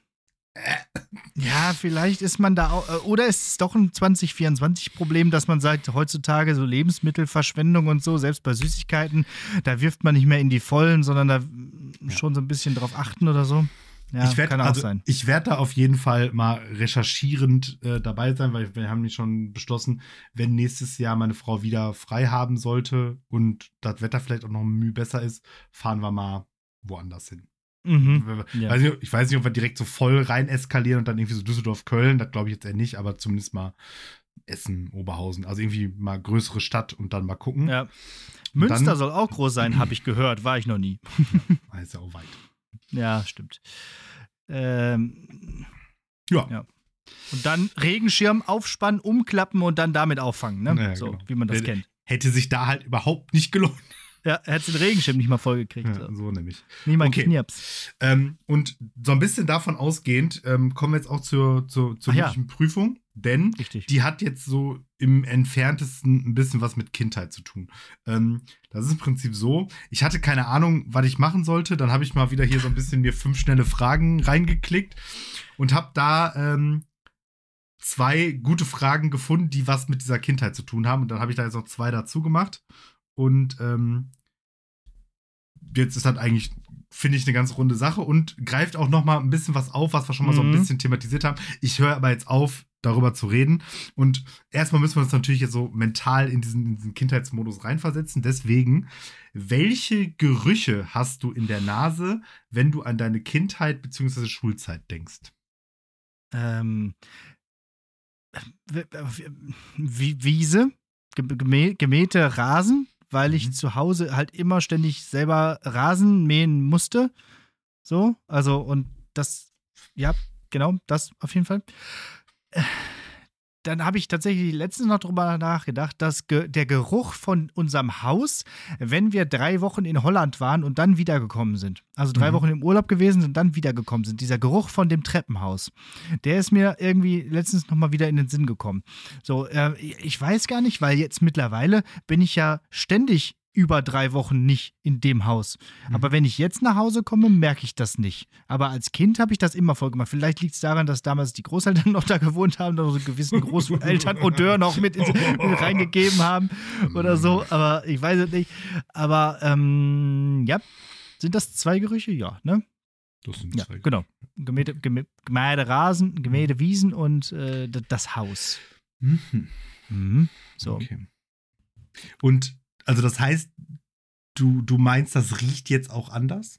ja, vielleicht ist man da auch, äh, oder ist es doch ein 2024-Problem, dass man sagt, heutzutage so Lebensmittelverschwendung und so, selbst bei Süßigkeiten, da wirft man nicht mehr in die Vollen, sondern da mm, schon so ein bisschen drauf achten oder so. Ja, ich werde kann auch also, sein. ich werd da auf jeden Fall mal recherchierend äh, dabei sein, weil wir haben nicht schon beschlossen, wenn nächstes Jahr meine Frau wieder frei haben sollte und das Wetter vielleicht auch noch ein Mühe besser ist, fahren wir mal woanders hin. Mhm. Ja. Weiß nicht, ich weiß nicht, ob wir direkt so voll rein eskalieren und dann irgendwie so Düsseldorf, Köln, das glaube ich jetzt eher nicht, aber zumindest mal Essen, Oberhausen, also irgendwie mal größere Stadt und dann mal gucken. Ja. Münster dann- soll auch groß sein, <clears throat> habe ich gehört. War ich noch nie. Ist ja auch weit. Ja, stimmt. Ähm, Ja. Ja. und dann Regenschirm aufspannen, umklappen und dann damit auffangen, ne? Ja, so, genau. wie man das Der- kennt. Hätte sich da halt überhaupt nicht gelohnt. Ja, er hat den Regenschirm nicht mal vollgekriegt. Ja, so. so nämlich. Nie mal Okay. Knirps. Ähm, und so ein bisschen davon ausgehend ähm, kommen wir jetzt auch zur, zur, zur Ach ja. Prüfung, denn Richtig. die hat jetzt so im entferntesten ein bisschen was mit Kindheit zu tun. Ähm, das ist im Prinzip so, ich hatte keine Ahnung, was ich machen sollte, dann habe ich mal wieder hier so ein bisschen mir fünf schnelle Fragen reingeklickt und habe da ähm, zwei gute Fragen gefunden, die was mit dieser Kindheit zu tun haben und dann habe ich da jetzt noch zwei dazu gemacht und ähm, jetzt ist das eigentlich, finde ich, eine ganz runde Sache und greift auch noch mal ein bisschen was auf, was wir schon mal so ein Mhm. bisschen thematisiert haben. Ich höre aber jetzt auf, darüber zu reden. Und erstmal müssen wir uns natürlich jetzt so mental in diesen, in diesen Kindheitsmodus reinversetzen. Deswegen, welche Gerüche hast du in der Nase, wenn du an deine Kindheit bzw. Schulzeit denkst? Ähm, w- Wiese, ge- gemä gemähte Rasen, weil ich Mhm. zu Hause halt immer ständig selber Rasen mähen musste. So, also und das, ja, genau, das auf jeden Fall. Dann habe ich tatsächlich letztens noch drüber nachgedacht, dass ge der Geruch von unserem Haus, wenn wir drei Wochen in Holland waren und dann wiedergekommen sind, also drei Mhm. Wochen im Urlaub gewesen sind und dann wiedergekommen sind, dieser Geruch von dem Treppenhaus, der ist mir irgendwie letztens nochmal wieder in den Sinn gekommen. So, äh, ich weiß gar nicht, weil jetzt mittlerweile bin ich ja ständig über drei Wochen nicht in dem Haus. Mhm. Aber wenn ich jetzt nach Hause komme, merke ich das nicht. Aber als Kind habe ich das immer voll gemacht. Vielleicht liegt es daran, dass damals die Großeltern <laughs> noch da gewohnt haben, noch so einen gewissen Großeltern-Odeur noch mit, ins, <laughs> mit reingegeben haben oder so. Aber ich weiß es nicht. Aber ähm, ja, sind das zwei Gerüche? Ja, ne? Das sind Ja, zwei. genau. Gemähte, gemä- gemähte Rasen, gemähte Wiesen und äh, das Haus. Mhm. Mhm. So. Okay. Und also das heißt, du, du meinst, das riecht jetzt auch anders?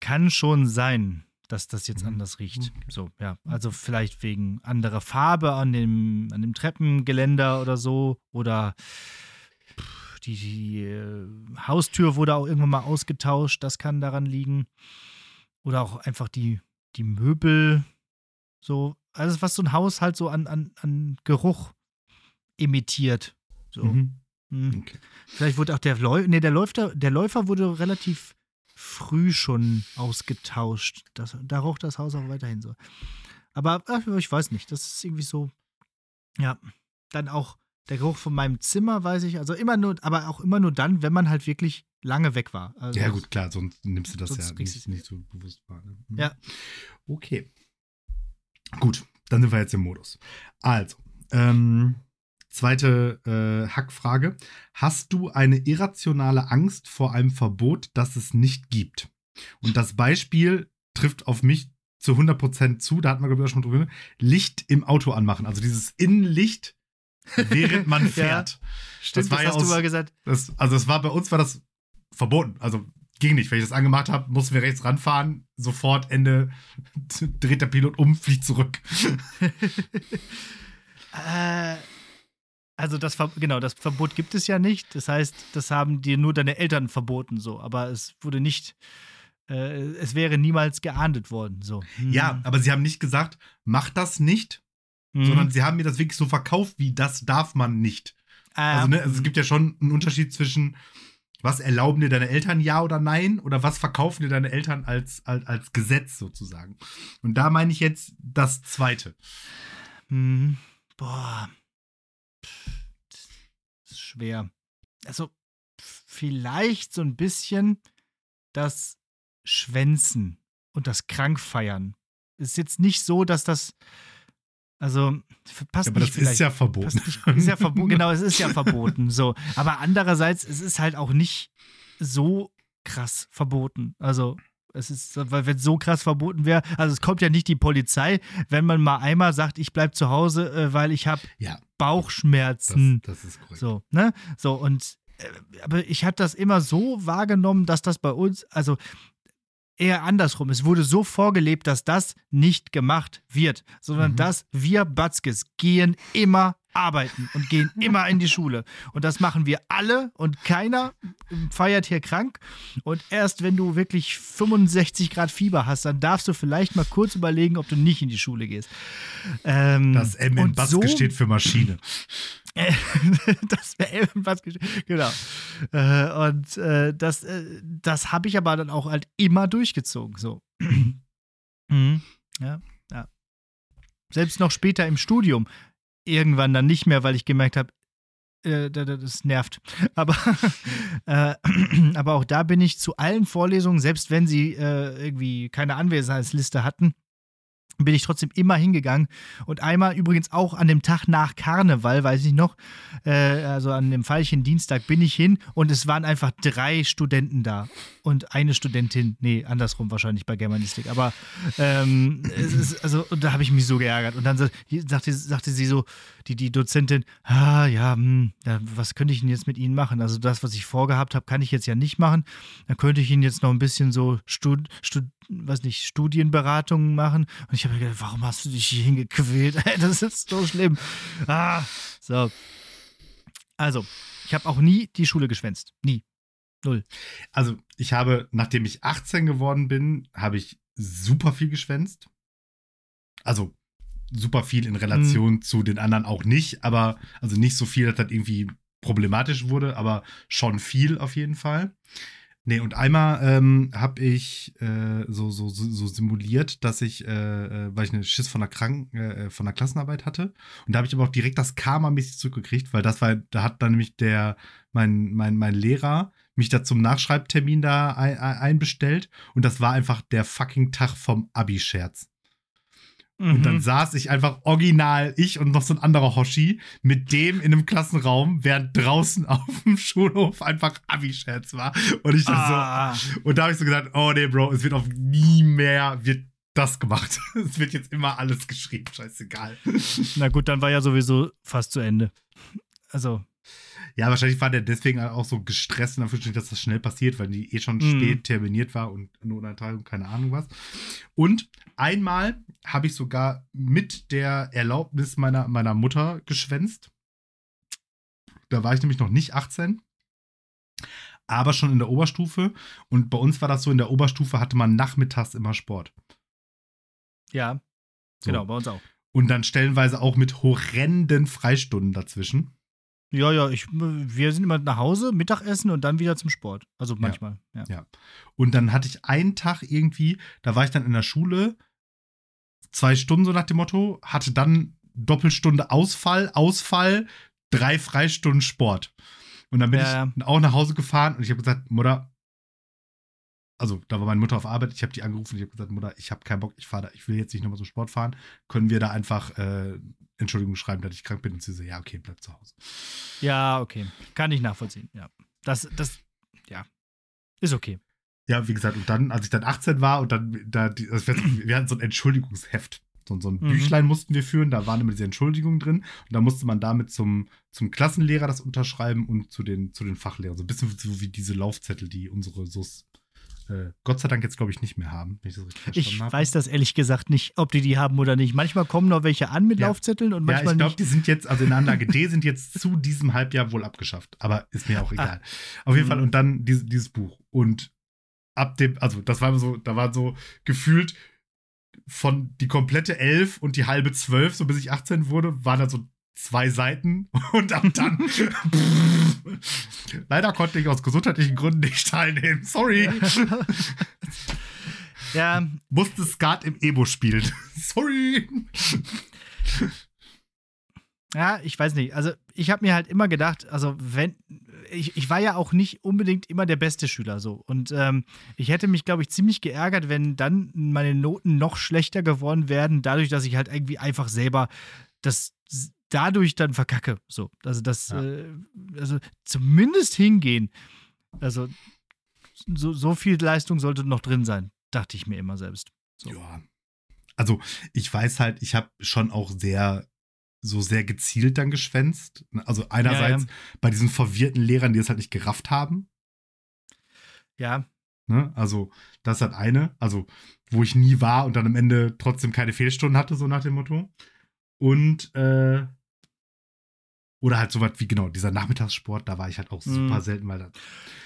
kann schon sein, dass das jetzt Mhm. anders riecht. So, ja. Also vielleicht wegen anderer Farbe an dem, an dem Treppengeländer oder so. Oder pff, die, die äh, Haustür wurde auch irgendwann mal ausgetauscht. Das kann daran liegen. Oder auch einfach die, die Möbel. So, alles, was so ein Haus halt so an, an, an Geruch emittiert. So. Mhm. Hm. Okay. Vielleicht wurde auch der Läufer, nee, der Läufer, der Läufer wurde relativ früh schon ausgetauscht. Das, da roch das Haus auch weiterhin so. Aber ach, ich weiß nicht, das ist irgendwie so, ja, dann auch der Geruch von meinem Zimmer, weiß ich, also immer nur, aber auch immer nur dann, wenn man halt wirklich lange weg war. Also Ja, gut, klar, sonst nimmst du das ja nicht, nicht so bewusst wahr. Ne? Mhm. Ja. Okay. Gut, dann sind wir jetzt im Modus. Also, ähm, zweite äh, Hackfrage. Hast du eine irrationale Angst vor einem Verbot, das es nicht gibt? Und das Beispiel trifft auf mich zu 100% zu, da hatten wir, glaube ich, auch schon drüber. Licht im Auto anmachen, also dieses Innenlicht, während man <laughs> Ja. fährt. Stimmt, das war das ja hast du aus- mal gesagt. Das, also es war bei uns war das verboten. Also ging nicht. Wenn ich das angemacht habe, mussten wir rechts ranfahren. Sofort Ende <laughs> dreht der Pilot um, fliegt zurück. <laughs> Also das Ver genau, das Verbot gibt es ja nicht. Das heißt, das haben dir nur deine Eltern verboten so, aber es wurde nicht äh, es wäre niemals geahndet worden so. Hm. Ja, aber sie haben nicht gesagt, mach das nicht, Hm. sondern sie haben mir das wirklich so verkauft, wie das darf man nicht. Ah, Also, ne, also es gibt ja schon einen Unterschied zwischen was erlauben dir deine Eltern ja oder nein oder was verkaufen dir deine Eltern als, als, als Gesetz sozusagen. Und da meine ich jetzt das zweite. Hm. Boah. Ist schwer. Also, vielleicht so ein bisschen das Schwänzen und das Krankfeiern. Ist jetzt nicht so, dass das. Also, passt Ja, aber nicht das vielleicht. ist ja verboten. nicht, ist ja verboten. Genau, es ist ja <laughs> verboten. So. Aber andererseits, es ist halt auch nicht so krass verboten. Also, es ist, weil wenn es so krass verboten wäre, also es kommt ja nicht die Polizei, wenn man mal einmal sagt, ich bleib zu Hause, äh, weil ich habe Ja, das, Bauchschmerzen. das ist korrekt. So, ne? So, und äh, aber ich habe das immer so wahrgenommen, dass das bei uns, also eher andersrum. Es wurde so vorgelebt, dass das nicht gemacht wird, sondern Mhm. dass wir Batzkes gehen immer arbeiten und gehen immer in die Schule. Und das machen wir alle und keiner feiert hier krank. Und erst wenn du wirklich 65 Grad Fieber hast, dann darfst du vielleicht mal kurz überlegen, ob du nicht in die Schule gehst. Ähm, Das M in Baske so- steht für Maschine. <laughs> das wäre irgendwas Genau. Äh, und äh, das, äh, das habe ich aber dann auch halt immer durchgezogen. So. mhm. Ja, ja. Selbst noch später im Studium. Irgendwann dann nicht mehr, weil ich gemerkt habe, äh, da- da- das nervt. <laughs> Aber, äh, <clears throat> aber auch da bin ich zu allen Vorlesungen, selbst wenn sie äh, irgendwie keine Anwesenheitsliste hatten, bin ich trotzdem immer hingegangen. Und einmal übrigens auch an dem Tag nach Karneval, weiß ich noch, äh, also an dem Veilchen Dienstag bin ich hin und es waren einfach drei Studenten da und eine Studentin, nee, andersrum wahrscheinlich bei Germanistik, aber ähm, ist, also da habe ich mich so geärgert und dann sagte, sagte sie so, die, die Dozentin, ah ja, hm, ja, was könnte ich denn jetzt mit Ihnen machen? Also das, was ich vorgehabt habe, kann ich jetzt ja nicht machen. Dann könnte ich Ihnen jetzt noch ein bisschen so Stud, Stud, was nicht, Studienberatungen machen. Und ich habe mir gedacht, warum hast du dich hier hingequält? <laughs> das ist so schlimm. Ah, so. Also, ich habe auch nie die Schule geschwänzt. Nie. Null. Also, ich habe, nachdem ich 18 geworden bin, habe ich super viel geschwänzt. Also, super viel in Relation zu den anderen auch nicht, aber, also nicht so viel, dass das irgendwie problematisch wurde, aber schon viel auf jeden Fall. Nee, und einmal ähm, habe ich äh, so, so, so, simuliert, dass ich, äh, äh, weil ich eine Schiss von der Krank äh, von der Klassenarbeit hatte. Und da habe ich aber auch direkt das Karma-mäßig zurückgekriegt, weil das war, da hat dann nämlich der, mein, mein, mein Lehrer mich da zum Nachschreibtermin da ein, ein, einbestellt. Und das war einfach der fucking Tag vom Abi-Scherz. Und Mhm. dann saß ich einfach original, ich und noch so ein anderer Hoshi, mit dem in einem Klassenraum, während draußen <laughs> auf dem Schulhof einfach Abi-Scherz war. Und ich dachte ah, so, und da habe ich so gesagt, oh nee, Bro, es wird auf nie mehr, wird das gemacht. <laughs> es wird jetzt immer alles geschrieben, scheißegal. na gut, dann war ja sowieso fast zu Ende. Also, Ja, wahrscheinlich war der deswegen auch so gestresst, dass das schnell passiert, weil die eh schon Mhm. spät terminiert war und Notanteilung, keine Ahnung was. Und einmal habe ich sogar mit der Erlaubnis meiner, meiner Mutter geschwänzt. Da war ich nämlich noch nicht 18, aber schon in der Oberstufe. Und bei uns war das so, in der Oberstufe hatte man nachmittags immer Sport. Ja, So. genau, bei uns auch. Und dann stellenweise auch mit horrenden Freistunden dazwischen. Ja, ja, ich, wir sind immer nach Hause, Mittagessen und dann wieder zum Sport. Also manchmal, ja. Ja. Und dann hatte ich einen Tag irgendwie, da war ich dann in der Schule, zwei Stunden so nach dem Motto, hatte dann Doppelstunde Ausfall, Ausfall, drei Freistunden Sport. Und dann bin Ja, ich auch nach Hause gefahren und ich habe gesagt, Mutter, also da war meine Mutter auf Arbeit, ich habe die angerufen und ich habe gesagt, Mutter, ich habe keinen Bock, ich fahre da, ich will jetzt nicht nochmal zum Sport fahren. Können wir da einfach äh, Entschuldigung schreiben, dass ich krank bin? Und sie so, ja, okay, bleib zu Hause. Ja, okay. Kann ich nachvollziehen, ja. Das, das, ja. Ist okay. Ja, wie gesagt, und dann, als ich dann 18 war und dann, da, die, also wir hatten so ein Entschuldigungsheft. So, so ein Mhm. Büchlein mussten wir führen, da waren immer diese Entschuldigungen drin. Und da musste man damit zum, zum Klassenlehrer das unterschreiben und zu den, zu den Fachlehrern. So ein bisschen so wie diese Laufzettel, die unsere SUS äh, Gott sei Dank jetzt, glaube ich, nicht mehr haben, ich das Ich weiß das ehrlich gesagt nicht, ob die die haben oder nicht. Manchmal kommen noch welche an mit Ja. Laufzetteln und Ja, manchmal ich glaube, nicht. die sind jetzt, also in der Anlage D sind jetzt zu diesem Halbjahr wohl abgeschafft. Aber ist mir auch Ah. egal. Auf jeden Mhm. Fall, und dann dieses, dieses Buch. Und ab dem, also das war so, da war so gefühlt von die komplette elf und die halbe zwölf, so bis ich 18 wurde, waren da so zwei Seiten <laughs> und ab dann. <laughs> Leider konnte ich aus gesundheitlichen Gründen nicht teilnehmen. Sorry. <laughs> Ja, Musste Skat im Ebo spielen. Sorry. ja, ich weiß nicht. Also, ich habe mir halt immer gedacht, also, wenn. Ich, ich war ja auch nicht unbedingt immer der beste Schüler so. Und ähm, ich hätte mich, glaube ich, ziemlich geärgert, wenn dann meine Noten noch schlechter geworden wären, dadurch, dass ich halt irgendwie einfach selber das dadurch dann verkacke. So. Also das, Ja. äh, also zumindest hingehen. Also so, so viel Leistung sollte noch drin sein, dachte ich mir immer selbst. So. Ja. Also, ich weiß halt, ich habe schon auch sehr, so sehr gezielt dann geschwänzt. Also, einerseits Ja, bei diesen verwirrten Lehrern, die es halt nicht gerafft haben. Ja, Ne? Also, das ist halt eine. Also, wo ich nie war und dann am Ende trotzdem keine Fehlstunden hatte, so nach dem Motto. Und, äh, oder halt so was wie, genau, dieser Nachmittagssport, da war ich halt auch super Mhm. selten, weil da,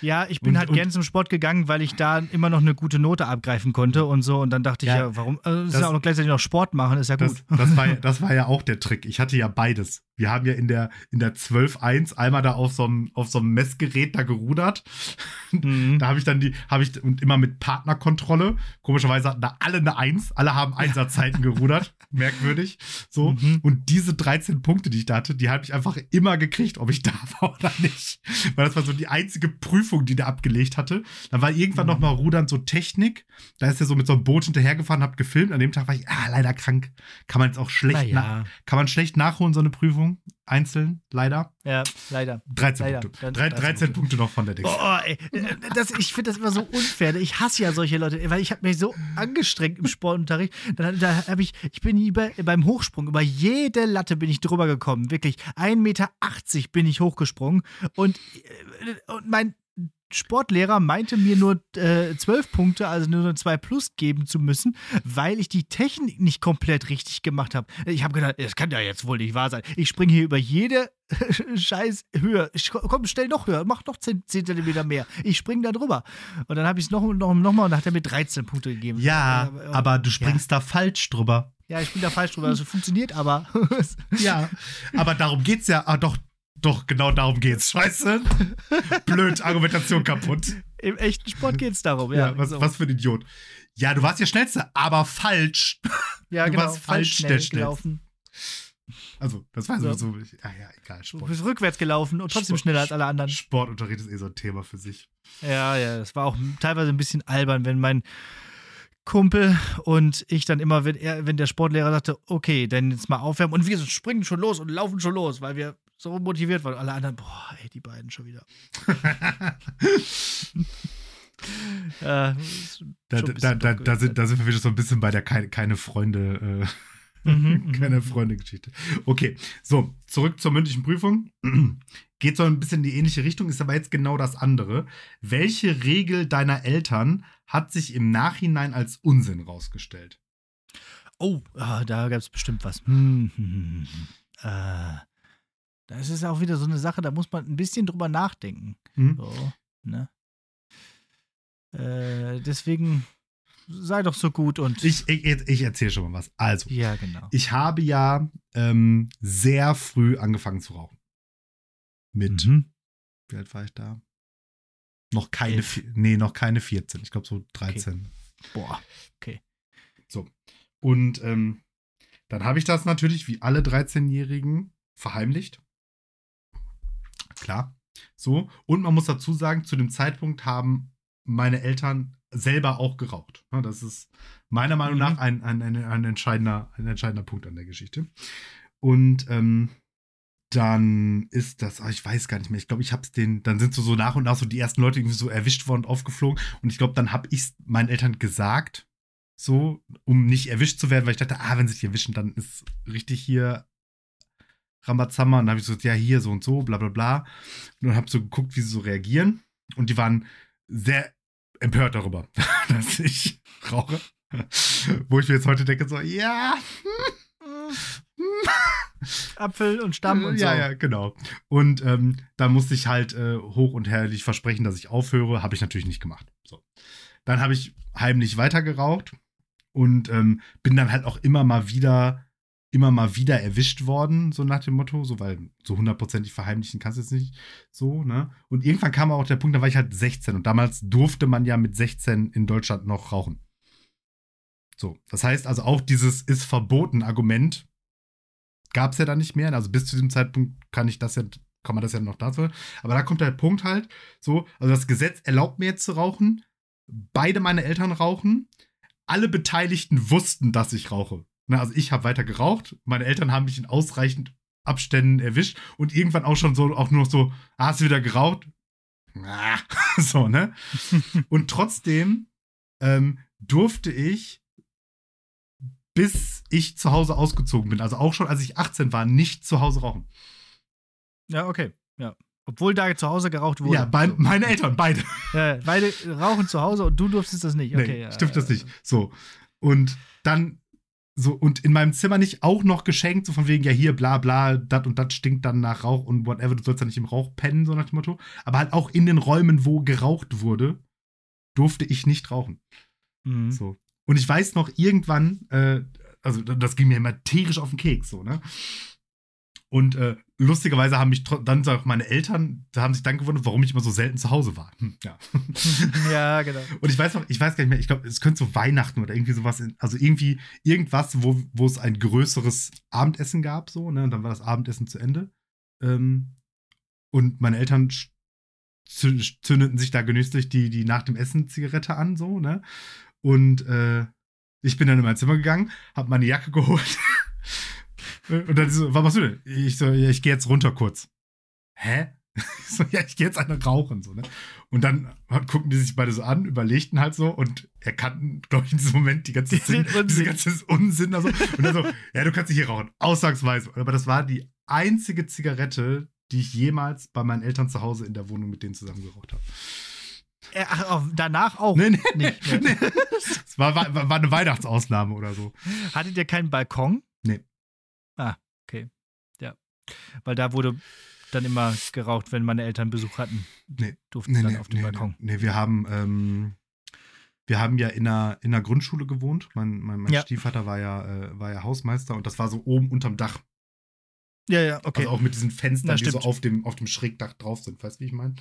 ja, ich bin Und- halt gern zum Sport gegangen, weil ich da immer noch eine gute Note abgreifen konnte und so. Und dann dachte ich Ja, ja, warum? Ist das- ja auch noch gleichzeitig noch Sport machen, ist ja Das, gut. das, war, ja- <laughs> das war ja auch der Trick. Ich hatte ja beides. Wir haben ja in der, in der 12.1 einmal da auf so einem, auf so einem Messgerät da gerudert. Mhm. Da habe ich dann die, habe ich, und immer mit Partnerkontrolle. Komischerweise hatten da alle eine Eins. Alle haben Einsatzzeiten gerudert. <laughs> Merkwürdig. So. Mhm. Und diese 13 Punkte, die ich da hatte, die habe ich einfach immer gekriegt, ob ich <laughs> da war oder nicht. Weil das war so die einzige Prüfung, die der abgelegt hatte. Dann war irgendwann Mhm. noch mal Rudern so Technik. Da ist er so mit so einem Boot hinterhergefahren, hab gefilmt. An dem Tag war ich, ah, leider krank. Kann man jetzt auch schlecht, Naja, kann man schlecht nachholen, so eine Prüfung. Einzeln, leider. ja, leider. 13 Leider. Punkte. Dann Drei, 13 13 Punkte noch von der Dings. Boah, ey, das, ich finde das immer so unfair. Ich hasse ja solche Leute, weil ich habe mich so angestrengt im Sportunterricht. Dann, da habe ich, ich bin über, beim Hochsprung über jede Latte bin ich drüber gekommen. Wirklich 1,80 Meter bin ich hochgesprungen und, äh, und mein Sportlehrer meinte mir nur äh, 12 Punkte, also nur 2 plus geben zu müssen, weil ich die Technik nicht komplett richtig gemacht habe. Ich habe gedacht, das kann ja jetzt wohl nicht wahr sein. Ich springe hier über jede <laughs> scheiß Höhe. Ich, komm, stell noch höher, mach noch 10, 10 Zentimeter mehr. Ich springe da drüber. Und dann habe ich es noch, noch, noch mal und dann hat er mir 13 Punkte gegeben. Ja, Äh, aber du springst da falsch drüber. Ja, ich bin da falsch drüber. Das funktioniert aber. <laughs> Ja, aber darum geht's ja. Ah, doch, doch, genau darum geht's. Scheiße. Blöd, <laughs> Argumentation kaputt. Im echten Sport geht es darum. Ja, Ja, was, so. was für ein Idiot. Ja, du warst ja Schnellste, aber falsch. ja du genau. warst falsch schnell der Schnellste. gelaufen. Also, das war so. so ah ja, egal. Du Sport. bist rückwärts gelaufen und trotzdem Sport- schneller als alle anderen. Sportunterricht ist eh so ein Thema für sich. Ja, ja, das war auch teilweise ein bisschen albern, wenn mein Kumpel und ich dann immer, wenn, er, wenn der Sportlehrer sagte, okay, dann jetzt mal aufwärmen und wir springen schon los und laufen schon los, weil wir so motiviert waren. Alle anderen, boah, ey, die beiden schon wieder. <laughs> ja, das ist schon Da, ein da, bisschen da, da, sind, da sind wir wieder so ein bisschen bei der keine, keine Freunde, äh, <laughs> Mhm, keine mhm. Freunde-Geschichte. Okay, so, zurück zur mündlichen Prüfung. <clears throat> geht so ein bisschen in die ähnliche Richtung, ist aber jetzt genau das andere. Welche Regel deiner Eltern hat sich im Nachhinein als Unsinn rausgestellt? Oh, ah, da gab es bestimmt was. Hm, hm, hm, hm. Äh, das ist auch wieder so eine Sache, da muss man ein bisschen drüber nachdenken. Hm? So, ne? Äh, deswegen sei doch so gut und. Ich, ich, ich erzähle schon mal was. Also, ja, genau. ich habe ja ähm, sehr früh angefangen zu rauchen. Mit, Mhm. wie alt war ich da? Noch keine, nee, noch keine 14. Ich glaube so 13. Boah. Und ähm, dann habe ich das natürlich wie alle 13-Jährigen verheimlicht. Klar. So. Und man muss dazu sagen, zu dem Zeitpunkt haben meine Eltern selber auch geraucht. Ja, Das ist meiner Meinung Mhm. nach ein, ein, ein, ein, entscheidender, ein entscheidender Punkt an der Geschichte. Und ähm, dann ist das, ah, ich weiß gar nicht mehr, ich glaube, ich habe es den, dann sind so, so nach und nach so die ersten Leute irgendwie so erwischt worden und aufgeflogen. Und ich glaube, dann habe ich es meinen Eltern gesagt, so, um nicht erwischt zu werden, weil ich dachte, ah, wenn sie dich erwischen, dann ist richtig hier Rambazamba. Und dann habe ich so, ja, hier so und so, bla bla bla. Und dann habe so geguckt, wie sie so reagieren. Und die waren sehr empört darüber, <laughs> dass ich rauche. Wo ich mir jetzt heute denke, so, ja, Apfel und Stamm und ja, so. ja, genau. Und ähm, da musste ich halt äh, hoch und herrlich versprechen, dass ich aufhöre. Habe ich natürlich nicht gemacht. So. Dann habe ich heimlich weitergeraucht und ähm, bin dann halt auch immer mal wieder, immer mal wieder erwischt worden, so nach dem Motto, so weil so hundertprozentig verheimlichen kannst du es nicht so, ne? Und irgendwann kam auch der Punkt, da war ich halt 16 und damals durfte man ja mit 16 in Deutschland noch rauchen. So, das heißt also auch dieses ist verboten Argument gab es ja dann nicht mehr. Also bis zu diesem Zeitpunkt kann ich das ja, kann man das ja noch dazu. Aber da kommt der Punkt halt so, also das Gesetz erlaubt mir jetzt zu rauchen. Beide meine Eltern rauchen. Alle Beteiligten wussten, dass ich rauche. Na, also ich habe weiter geraucht. Meine Eltern haben mich in ausreichend Abständen erwischt und irgendwann auch schon so, auch nur noch so, ah, hast du wieder geraucht? Ah, <laughs> so, ne? <laughs> Und trotzdem ähm, durfte ich, bis ich zu Hause ausgezogen bin, also auch schon als ich 18 war, nicht zu Hause rauchen. Ja, okay. Ja. Obwohl da zu Hause geraucht wurde. ja, bei, so. meine Eltern, beide. <laughs> Ja, beide rauchen zu Hause und du durftest das nicht. Okay, nee, ja, stimmt das ja. nicht. So. Und dann so, und in meinem Zimmer nicht auch noch geschenkt, so von wegen, ja, hier, bla, bla, dat und dat stinkt dann nach Rauch und whatever, du sollst ja nicht im Rauch pennen, so nach dem Motto. Aber halt auch in den Räumen, wo geraucht wurde, durfte ich nicht rauchen. Mhm. So. Und ich weiß noch, irgendwann, äh, also das ging mir immer tierisch auf den Keks, so, ne? Und äh, lustigerweise haben mich dann auch meine Eltern, da haben sich dann gewundert, warum ich immer so selten zu Hause war. Hm, ja. <laughs> ja, genau. Und ich weiß noch, ich weiß gar nicht mehr, ich glaube, es könnte so Weihnachten oder irgendwie sowas, in, also irgendwie irgendwas, wo, wo es ein größeres Abendessen gab, so, ne? Und dann war das Abendessen zu Ende. Ähm, und meine Eltern zündeten sich da genüsslich die, die nach dem Essen Zigarette an, so, ne? Und äh, ich bin dann in mein Zimmer gegangen, hab meine Jacke geholt. <laughs> und dann so, was machst du denn? Ich so, ja, ich gehe jetzt runter kurz. Hä? <laughs> Ich so, ja, ich gehe jetzt eine rauchen, so, ne? Und dann gucken die sich beide so an, überlegten halt so und erkannten, <laughs> glaube ich, in diesem Moment die ganze Sinn, diese ganze Unsinn. Also, und dann so, ja, du kannst dich hier rauchen, aussagsweise. Aber das war die einzige Zigarette, die ich jemals bei meinen Eltern zu Hause in der Wohnung mit denen zusammen geraucht habe. Äh, Ach, danach auch Nee, nee, nicht. Ne? nee. <laughs> Es war, war, war eine Weihnachtsausnahme oder so. Hattet ihr keinen Balkon? Nee. Ah, okay. Ja. Weil da wurde dann immer geraucht, wenn meine Eltern Besuch hatten. Nee. Durften Nee, dann nee, auf dem nee, Balkon. nee, nee, wir haben, ähm, wir haben ja in einer, in einer Grundschule gewohnt. Mein, mein, mein Ja. Stiefvater war ja, äh, war ja Hausmeister und das war so oben unterm Dach. Ja, ja, okay. Also auch mit diesen Fenstern, Na, die so auf dem, auf dem Schrägdach drauf sind. Weißt du, wie ich meine?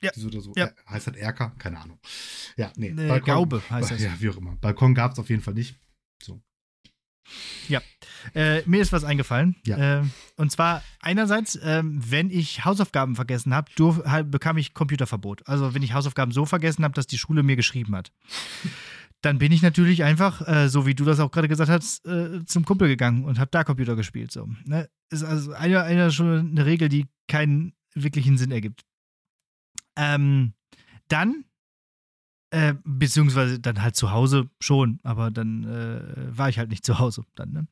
Ja. So, oder so, Ja. äh, heißt das Erker? Keine Ahnung. Ja, nee. Äh, Gaube heißt <laughs> das. Ja, wie auch immer. Balkon gab es auf jeden Fall nicht. Äh, mir ist was eingefallen. Ja. Äh, und zwar einerseits, ähm, wenn ich Hausaufgaben vergessen habe, halt, bekam ich Computerverbot. Also wenn ich Hausaufgaben so vergessen habe, dass die Schule mir geschrieben hat. Dann bin ich natürlich einfach, äh, so wie du das auch gerade gesagt hast, äh, zum Kumpel gegangen und habe da Computer gespielt. So, ne? Ist also eine, eine schon eine Regel, die keinen wirklichen Sinn ergibt. Ähm, dann, äh, beziehungsweise dann halt zu Hause schon, aber dann äh, war ich halt nicht zu Hause dann. Ne?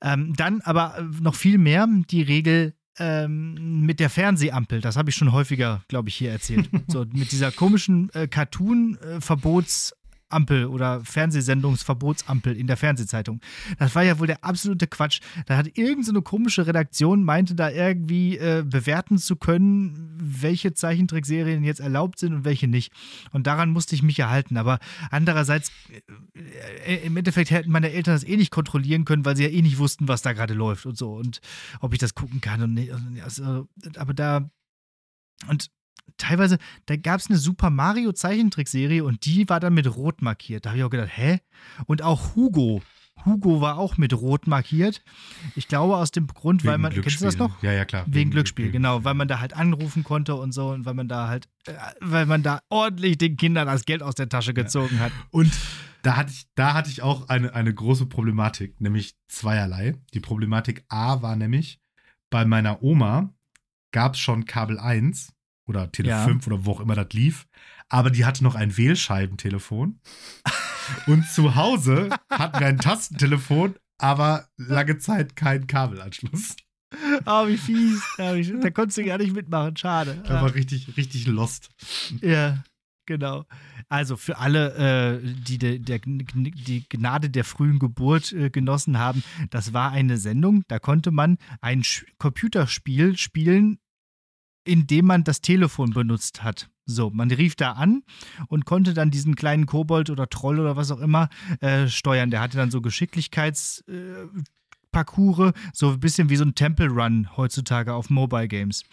Ähm, dann aber äh, noch viel mehr die Regel, ähm, mit der Fernsehampel, das habe ich schon häufiger, glaube ich, hier erzählt. <laughs> so mit dieser komischen äh, Cartoon-Verbots- Ampel oder Fernsehsendungsverbotsampel in der Fernsehzeitung. Das war ja wohl der absolute Quatsch. Da hat irgendeine so komische Redaktion meinte da irgendwie äh, bewerten zu können, welche Zeichentrickserien jetzt erlaubt sind und welche nicht. Und daran musste ich mich erhalten. Aber andererseits, äh, äh, im Endeffekt hätten meine Eltern das eh nicht kontrollieren können, weil sie ja eh nicht wussten, was da gerade läuft und so und ob ich das gucken kann und nicht. Also, aber da und teilweise, da gab es eine Super Mario Zeichentrickserie und die war dann mit Rot markiert. Da habe ich auch gedacht, hä? Und auch Hugo. Hugo war auch mit Rot markiert. Ich glaube aus dem Grund, Wegen weil man, kennst du das noch? Ja, ja, klar. Wegen, Wegen Glücksspiel, Glücksspiel, genau, weil man da halt anrufen konnte und so und weil man da halt, äh, weil man da ordentlich den Kindern das Geld aus der Tasche gezogen ja. hat. Und da hatte ich, da hatte ich auch eine, eine große Problematik, nämlich zweierlei. Die Problematik A war nämlich, bei meiner Oma gab es schon Kabel 1 oder Tele ja. 5 oder wo auch immer das lief. Aber die hatte noch ein Wählscheibentelefon. <laughs> Und zu Hause hatten wir ein Tastentelefon, aber lange Zeit keinen Kabelanschluss. <laughs> Oh, wie fies. Da konntest du gar nicht mitmachen. Schade. Da war richtig, richtig lost. Ja, genau. Also für alle, äh, die de, der, die Gnade der frühen Geburt äh, genossen haben, das war eine Sendung, da konnte man ein Computerspiel spielen, indem man das Telefon benutzt hat. So, man rief da an und konnte dann diesen kleinen Kobold oder Troll oder was auch immer äh, steuern. Der hatte dann so Geschicklichkeitsparcours, äh, so ein bisschen wie so ein Temple Run heutzutage auf Mobile Games.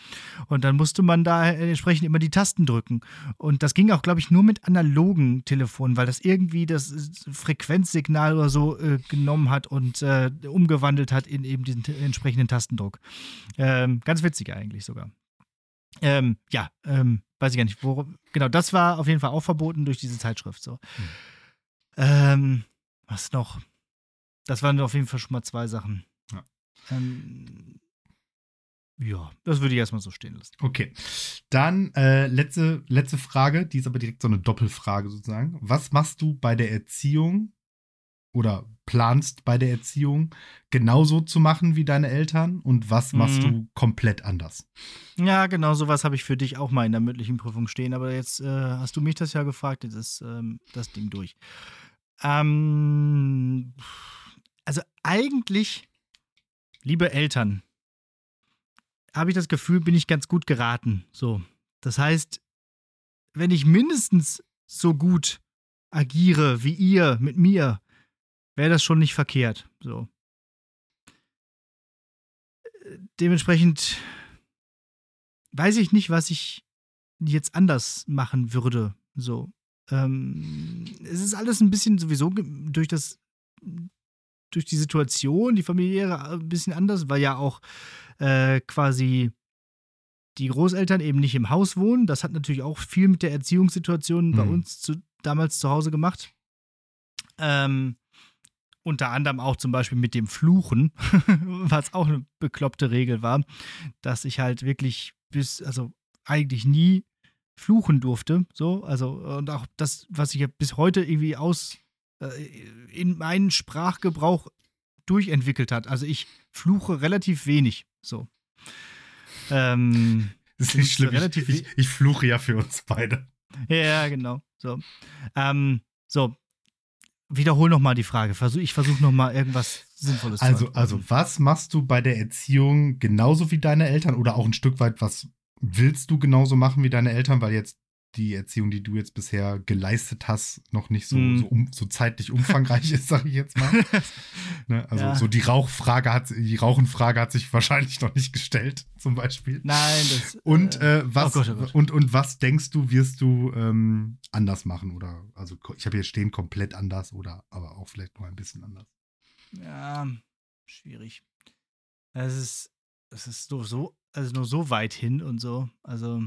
Und dann musste man da entsprechend immer die Tasten drücken. Und das ging auch, glaube ich, nur mit analogen Telefonen, weil das irgendwie das Frequenzsignal oder so äh, genommen hat und äh, umgewandelt hat in eben diesen entsprechenden Tastendruck. Ähm, ganz witzig eigentlich sogar. Ähm, ja, ähm, weiß ich gar nicht, worum. Genau, das war auf jeden Fall auch verboten durch diese Zeitschrift. So. Hm. Ähm, was noch? Das waren auf jeden Fall schon mal zwei Sachen. Ja. Ähm, ja, das würde ich erstmal so stehen lassen. Okay. Dann äh, letzte, letzte Frage, die ist aber direkt so eine Doppelfrage sozusagen. Was machst du bei der Erziehung oder planst bei der Erziehung genauso zu machen wie deine Eltern und was machst mhm. du komplett anders? Ja, genau sowas habe ich für dich auch mal in der mündlichen Prüfung stehen, aber jetzt äh, hast du mich das ja gefragt, jetzt ist ähm, das Ding durch. Ähm, also eigentlich, liebe Eltern, habe ich das Gefühl, bin ich ganz gut geraten. So, das heißt, wenn ich mindestens so gut agiere wie ihr mit mir, wäre das schon nicht verkehrt. So. Dementsprechend weiß ich nicht, was ich jetzt anders machen würde. So. Ähm, es ist alles ein bisschen sowieso durch das durch die Situation, die familiäre ein bisschen anders, weil ja auch äh, quasi die Großeltern eben nicht im Haus wohnen. Das hat natürlich auch viel mit der Erziehungssituation mhm. bei uns zu, damals zu Hause gemacht. Ähm, unter anderem auch zum Beispiel mit dem Fluchen, <laughs> was auch eine bekloppte Regel war, dass ich halt wirklich bis, also eigentlich nie fluchen durfte. So, also, und auch das, was sich ja bis heute irgendwie aus äh, in meinen Sprachgebrauch durchentwickelt hat. Also ich fluche relativ wenig. So. Ähm, <laughs> das ist nicht schlimm. Relativ ich, ich, ich fluche ja für uns beide. Ja, genau. So. Ähm, so, wiederhol noch mal die Frage. Versuch, ich versuche noch mal irgendwas Sinnvolles also, zu sagen. Also, was machst du bei der Erziehung genauso wie deine Eltern oder auch ein Stück weit, was willst du genauso machen wie deine Eltern, weil jetzt die Erziehung, die du jetzt bisher geleistet hast, noch nicht so, mm. so, um, so, zeitlich umfangreich <laughs> ist, sage ich jetzt mal. ne? Also ja. so die Rauchfrage hat, die Rauchenfrage hat sich wahrscheinlich noch nicht gestellt, zum Beispiel. Nein, das. Und äh, äh was oh Gott, oh Gott. und und was denkst du, wirst du ähm, anders machen oder also ich habe hier stehen komplett anders oder aber auch vielleicht noch ein bisschen anders. Ja, schwierig. Es ist es ist nur so also nur so weit hin und so, also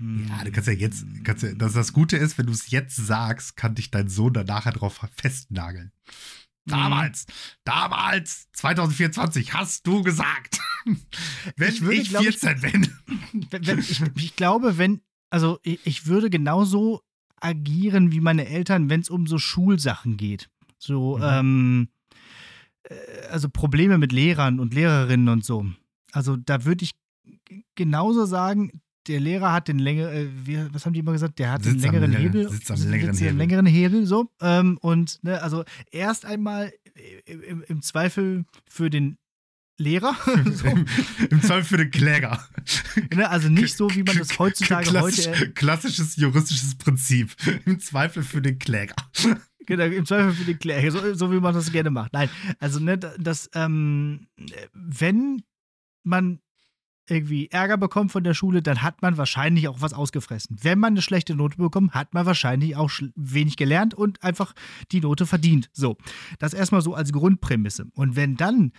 ja, du kannst ja jetzt, kannst ja, dass das Gute ist, wenn du es jetzt sagst, kann dich dein Sohn dann nachher drauf festnageln. Damals, damals, 2024, hast du gesagt. <laughs> wenn ich, würde, ich 14 ich, bin. <laughs> Wenn, wenn, ich, ich, glaube, wenn, also ich, ich würde genauso agieren wie meine Eltern, wenn es um so Schulsachen geht. So, mhm. ähm, äh, also Probleme mit Lehrern und Lehrerinnen und so. also da würde ich genauso sagen, der Lehrer hat den längeren, äh, was haben die immer gesagt? Der hat Sitz den längeren am, Hebel. Sitz am längeren Hebel. längeren Hebel, so. Ähm, und, ne, also erst einmal im, im Zweifel für den Lehrer. <laughs> so. Im, Im Zweifel für den Kläger. Ne, also nicht so, wie man das heutzutage Klassisch, heute. Klassisches juristisches Prinzip. Im Zweifel für den Kläger. Genau, im Zweifel für den Kläger, so, so, wie man das gerne macht. Nein, also ne, das, ähm, wenn man irgendwie Ärger bekommt von der Schule, dann hat man wahrscheinlich auch was ausgefressen. Wenn man eine schlechte Note bekommt, hat man wahrscheinlich auch wenig gelernt und einfach die Note verdient. So, das erstmal so als Grundprämisse. Und wenn dann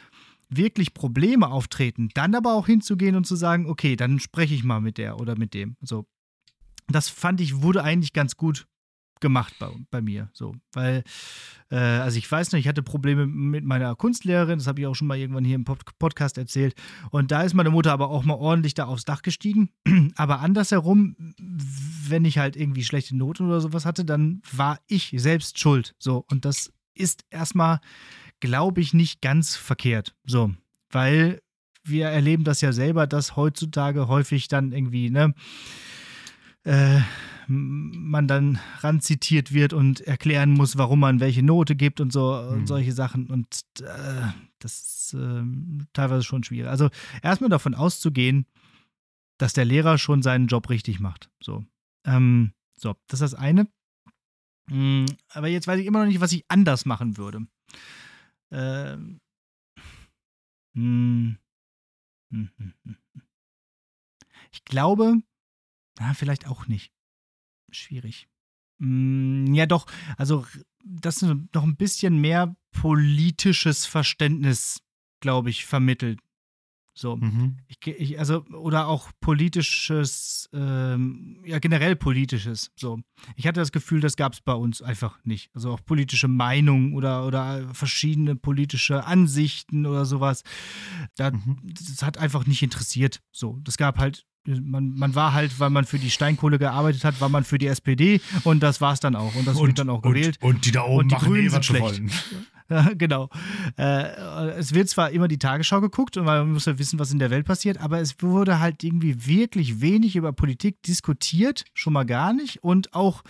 wirklich Probleme auftreten, dann aber auch hinzugehen und zu sagen, okay, dann spreche ich mal mit der oder mit dem. So, das fand ich wurde eigentlich ganz gut gemacht bei, bei mir. So, weil, äh, also ich weiß noch, ich hatte Probleme mit meiner Kunstlehrerin, das habe ich auch schon mal irgendwann hier im Pod Podcast erzählt. Und da ist meine Mutter aber auch mal ordentlich da aufs Dach gestiegen. <clears throat> aber andersherum, wenn ich halt irgendwie schlechte Noten oder sowas hatte, dann war ich selbst schuld. So, und das ist erstmal, glaube ich, nicht ganz verkehrt. So, weil wir erleben das ja selber, dass heutzutage häufig dann irgendwie, ne, äh, man dann ranzitiert wird und erklären muss, warum man welche Note gibt und so mhm. und solche Sachen. Und äh, das ist äh, teilweise schon schwierig. Also erstmal davon auszugehen, dass der Lehrer schon seinen Job richtig macht. So. Ähm, so, das ist das eine. Mhm, aber jetzt weiß ich immer noch nicht, was ich anders machen würde. Ähm. Hm. Hm, hm, hm, hm. Ich glaube, na, vielleicht auch nicht schwierig. Mm, ja, doch. Also, das ist noch ein bisschen mehr politisches Verständnis, glaube ich, vermittelt. So. Mhm. Ich, ich, also, oder auch politisches, ähm, ja, generell politisches. So. Ich hatte das Gefühl, das gab es bei uns einfach nicht. Also auch politische Meinungen oder, oder verschiedene politische Ansichten oder sowas. Da, mhm. Das hat einfach nicht interessiert. So. Das gab halt man, man war halt, weil man für die Steinkohle gearbeitet hat, war man für die SPD und das war es dann auch. Und das und, wird dann auch gewählt. Und, und die da oben und die machen Grünen eh, sind schlecht. <laughs> Ja, <laughs> genau. Äh, es wird zwar immer die Tagesschau geguckt und man muss ja wissen, was in der Welt passiert, aber es wurde halt irgendwie wirklich wenig über Politik diskutiert, schon mal gar nicht. Und auch,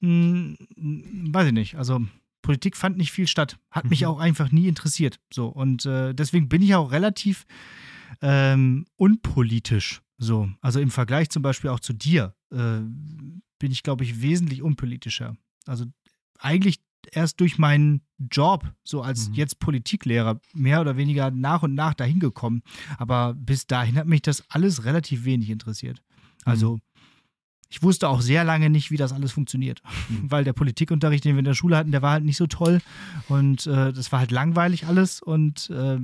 mh, hm, weiß ich nicht, also Politik fand nicht viel statt. Hat mich mhm. auch einfach nie interessiert. So. Und äh, deswegen bin ich auch relativ ähm, unpolitisch so, also im Vergleich zum Beispiel auch zu dir, äh, bin ich, glaube ich, wesentlich unpolitischer. Also eigentlich erst durch meinen Job, so als mhm. jetzt Politiklehrer, mehr oder weniger nach und nach dahin gekommen. Aber bis dahin hat mich das alles relativ wenig interessiert. Also, mhm. ich wusste auch sehr lange nicht, wie das alles funktioniert. Mhm. <laughs> Weil der Politikunterricht, den wir in der Schule hatten, der war halt nicht so toll. Und äh, das war halt langweilig alles. Und äh,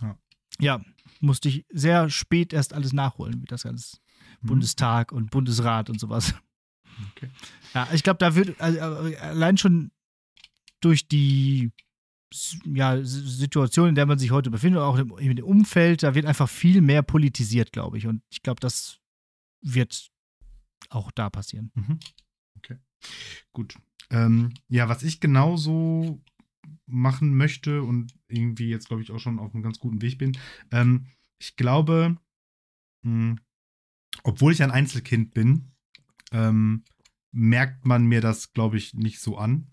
ja. ja musste ich sehr spät erst alles nachholen, wie das ganze mhm. Bundestag und Bundesrat und sowas. Okay. Ja, ich glaube, da wird also, allein schon durch die ja, Situation, in der man sich heute befindet, auch im, im Umfeld, da wird einfach viel mehr politisiert, glaube ich. Und ich glaube, das wird auch da passieren. Mhm. Okay. Gut. Ähm, ja, was ich genauso machen möchte und irgendwie jetzt, glaube ich, auch schon auf einem ganz guten Weg bin. Ähm, ich glaube, mh, hm, obwohl ich ein Einzelkind bin, ähm, merkt man mir das, glaube ich, nicht so an.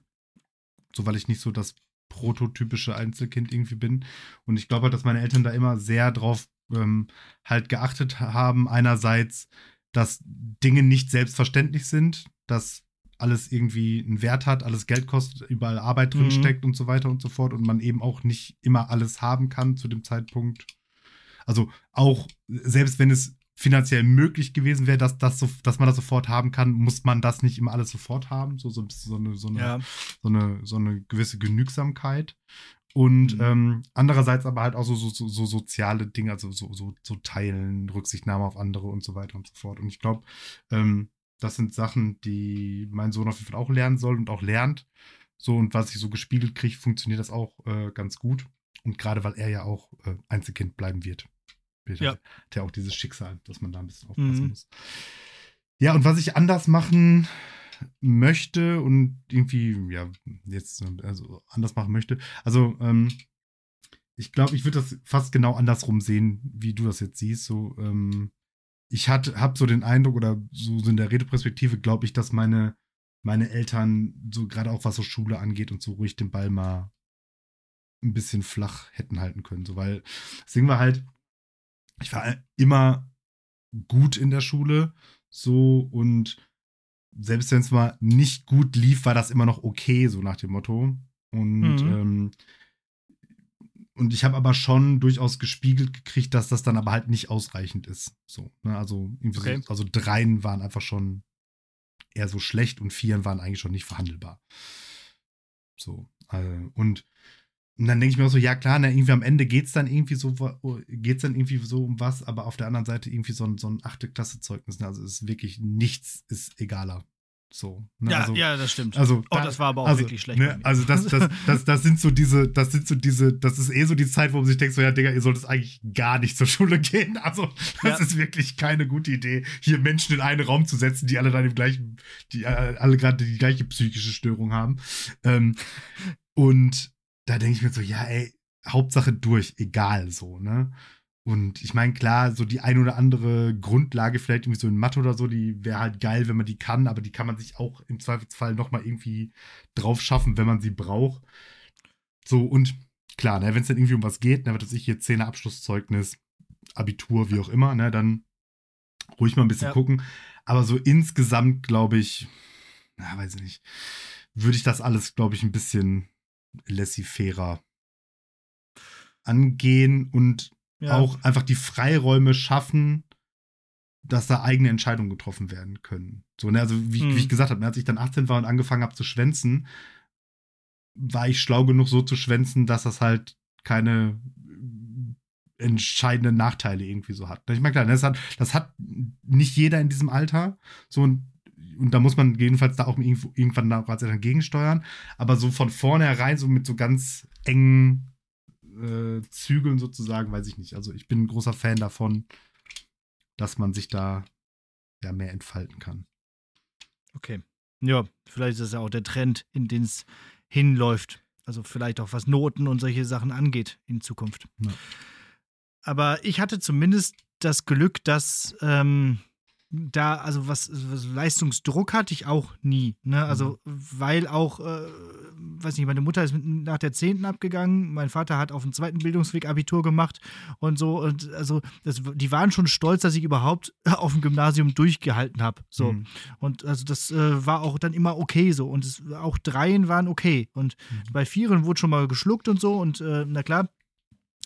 So, weil ich nicht so das prototypische Einzelkind irgendwie bin. Und ich glaube halt, dass meine Eltern da immer sehr drauf ähm, halt geachtet haben. Einerseits, dass Dinge nicht selbstverständlich sind, dass alles irgendwie einen Wert hat, alles Geld kostet, überall Arbeit drin mhm. steckt und so weiter und so fort und man eben auch nicht immer alles haben kann zu dem Zeitpunkt. Also auch, selbst wenn es finanziell möglich gewesen wäre, dass, das so, dass man das sofort haben kann, muss man das nicht immer alles sofort haben. So, so, so, eine, so, eine, ja. so, eine, so eine gewisse Genügsamkeit. Und mhm. ähm, andererseits aber halt auch so, so, so, so soziale Dinge, also so, so, so Teilen, Rücksichtnahme auf andere und so weiter und so fort. Und ich glaube, ähm, das sind Sachen, die mein Sohn auf jeden Fall auch lernen soll und auch lernt. So, und was ich so gespiegelt kriege, funktioniert das auch äh, ganz gut. Und gerade weil er ja auch äh, Einzelkind bleiben wird. Peter, ja. Hat ja auch dieses Schicksal, dass man da ein bisschen aufpassen mhm. muss. Ja, und was ich anders machen möchte und irgendwie, ja, jetzt also anders machen möchte. Also, ähm, ich glaube, ich würde das fast genau andersrum sehen, wie du das jetzt siehst. So, ähm, ich habe so den Eindruck, oder so in der Redeperspektive, glaube ich, dass meine, meine Eltern, so gerade auch was so Schule angeht und so ruhig den Ball mal ein bisschen flach hätten halten können. So, weil das Ding war halt, ich war immer gut in der Schule, so und selbst wenn es mal nicht gut lief, war das immer noch okay, so nach dem Motto. Und mhm. ähm, und ich habe aber schon durchaus gespiegelt gekriegt, dass das dann aber halt nicht ausreichend ist. So, ne? also, okay. so, also dreien waren einfach schon eher so schlecht und vieren waren eigentlich schon nicht verhandelbar. So, äh, und, und dann denke ich mir auch so, ja klar, na, irgendwie am Ende geht es dann irgendwie so, geht's dann irgendwie so um was, aber auf der anderen Seite irgendwie so ein, so ein achte Klasse Zeugnis. Ne? Also ist wirklich nichts ist egaler. So, ne? ja, also, ja, das stimmt. Also, oh, das war aber auch also, wirklich schlecht. Ne? Also das, das, das, das sind so diese, das sind so diese, das ist eh so die Zeit, wo man sich denkt, so ja, Digga, ihr solltet eigentlich gar nicht zur Schule gehen. <laughs> Also das ja. ist wirklich keine gute Idee, hier Menschen in einen Raum zu setzen, die alle dann im gleichen, die äh, alle gerade die gleiche psychische Störung haben. Ähm, und da denke ich mir so, ja, ey, Hauptsache durch, egal so, ne? Und ich meine, klar, so die ein oder andere Grundlage, vielleicht irgendwie so in Mathe oder so, die wäre halt geil, wenn man die kann, aber die kann man sich auch im Zweifelsfall nochmal irgendwie drauf schaffen, wenn man sie braucht. So, und klar, ne, wenn es dann irgendwie um was geht, ne, was ich hier Zehner Abschlusszeugnis, Abitur, wie auch immer, ne, dann ruhig mal ein bisschen ja. gucken. Aber so insgesamt, glaube ich, na, weiß ich nicht, würde ich das alles, glaube ich, ein bisschen laissez-fairer angehen und ja. auch einfach die Freiräume schaffen, dass da eigene Entscheidungen getroffen werden können. So, ne, also wie, hm. wie ich gesagt habe, als ich dann 18 war und angefangen habe zu schwänzen, war ich schlau genug, so zu schwänzen, dass das halt keine entscheidenden Nachteile irgendwie so hat. Ich meine, klar, das hat, das hat nicht jeder in diesem Alter. So und, und da muss man jedenfalls da auch irgendwann dann gegensteuern. Aber so von vornherein, so mit so ganz engen äh, Zügeln sozusagen, weiß ich nicht. Also ich bin ein großer Fan davon, dass man sich da ja mehr entfalten kann. Okay. Ja, vielleicht ist das ja auch der Trend, in den es hinläuft. Also vielleicht auch was Noten und solche Sachen angeht in Zukunft. Ja. Aber ich hatte zumindest das Glück, dass ähm, da, also was, was, Leistungsdruck hatte ich auch nie. Ne? Also, mhm. weil auch, äh, weiß nicht, meine Mutter ist nach der 10. abgegangen, mein Vater hat auf dem zweiten Bildungsweg Abitur gemacht und so. Und also, das, die waren schon stolz, dass ich überhaupt <laughs> auf dem Gymnasium durchgehalten habe. So. Mhm. Und also das äh, war auch dann immer okay so. Und es, auch Dreien waren okay. Und mhm. bei Vieren wurde schon mal geschluckt und so. Und äh, na klar,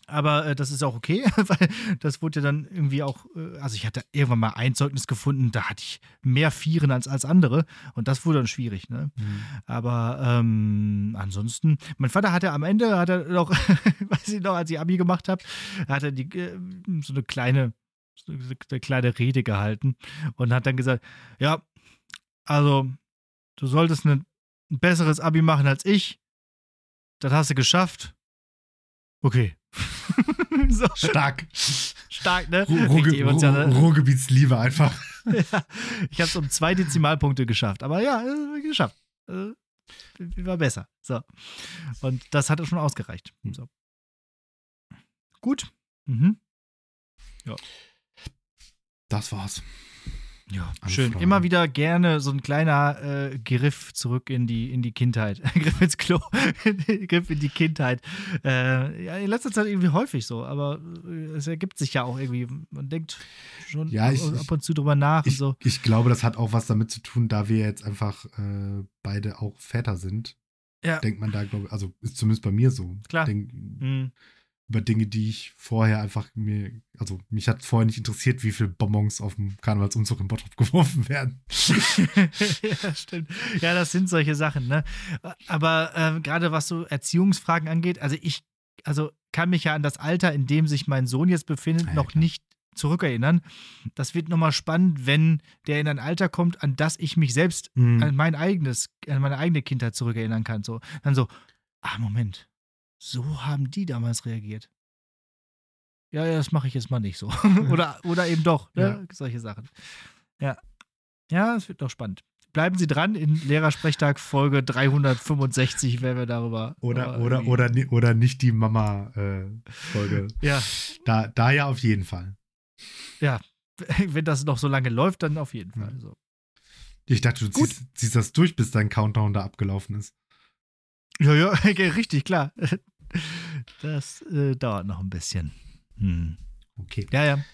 aber äh, das ist auch okay, <laughs> weil das wurde ja dann irgendwie auch, äh, also ich hatte irgendwann mal ein Zeugnis gefunden, da hatte ich mehr Vieren als, als andere und das wurde dann schwierig. Ne? Mhm. Aber ähm, ansonsten, mein Vater hatte am Ende, hat er noch, <laughs> weiß ich noch, als ich Abi gemacht habe, hat er die, äh, so eine kleine, so eine kleine Rede gehalten und hat dann gesagt, ja, also du solltest ein besseres Abi machen als ich, das hast du geschafft. Okay. <laughs> so. Stark. Stark, ne? Ruhrge Ruhr Ruhrgebietsliebe einfach. <laughs> ja, ich habe es um zwei Dezimalpunkte geschafft. Aber ja, äh, geschafft. Äh, war besser. So. Und das hat schon ausgereicht. Hm. So. Gut. Mhm. Ja. Das war's. Ja, schön. Immer wieder gerne so ein kleiner äh, Griff zurück in die, in die Kindheit. <laughs> Griff ins Klo. <laughs> Griff in die Kindheit. Äh, ja, in letzter Zeit irgendwie häufig so, aber äh, es ergibt sich ja auch irgendwie. Man denkt schon ja, ich, ab und zu drüber nach ich, und so. Ich glaube, das hat auch was damit zu tun, da wir jetzt einfach äh, beide auch Väter sind. Ja. Denkt man da, glaube ich, also ist zumindest bei mir so. Klar. Denk, mhm über Dinge, die ich vorher einfach mir, also mich hat vorher nicht interessiert, wie viele Bonbons auf dem Karnevalsumzug in Bottrop <laughs> geworfen werden. ja, stimmt. Ja, das sind solche Sachen, ne? Aber äh, gerade was so Erziehungsfragen angeht, also ich, also kann mich ja an das Alter, in dem sich mein Sohn jetzt befindet, ja, noch klar. nicht zurückerinnern. Das wird nochmal spannend, wenn der in ein Alter kommt, an das ich mich selbst, mhm. an mein eigenes, an meine eigene Kindheit zurückerinnern kann. So, dann so, ah, Moment, so haben die damals reagiert. Ja, ja, das mache ich jetzt mal nicht so. <laughs> oder, oder eben doch, ne? Ja. Solche Sachen. Ja. Ja, es wird doch spannend. bleiben Sie dran. In Lehrersprechtag Folge 365 werden wir darüber. Oder, oder, oder, oder nicht die Mama-Folge. Äh, ja. Da, da ja auf jeden Fall. Ja, <laughs> wenn das noch so lange läuft, dann auf jeden Fall. So. Ich dachte, du ziehst, ziehst, das durch, bis dein Countdown da abgelaufen ist. Ja, ja, <laughs> richtig, klar. <laughs> Das äh, dauert noch ein bisschen. Hm. Okay. Ja, ja.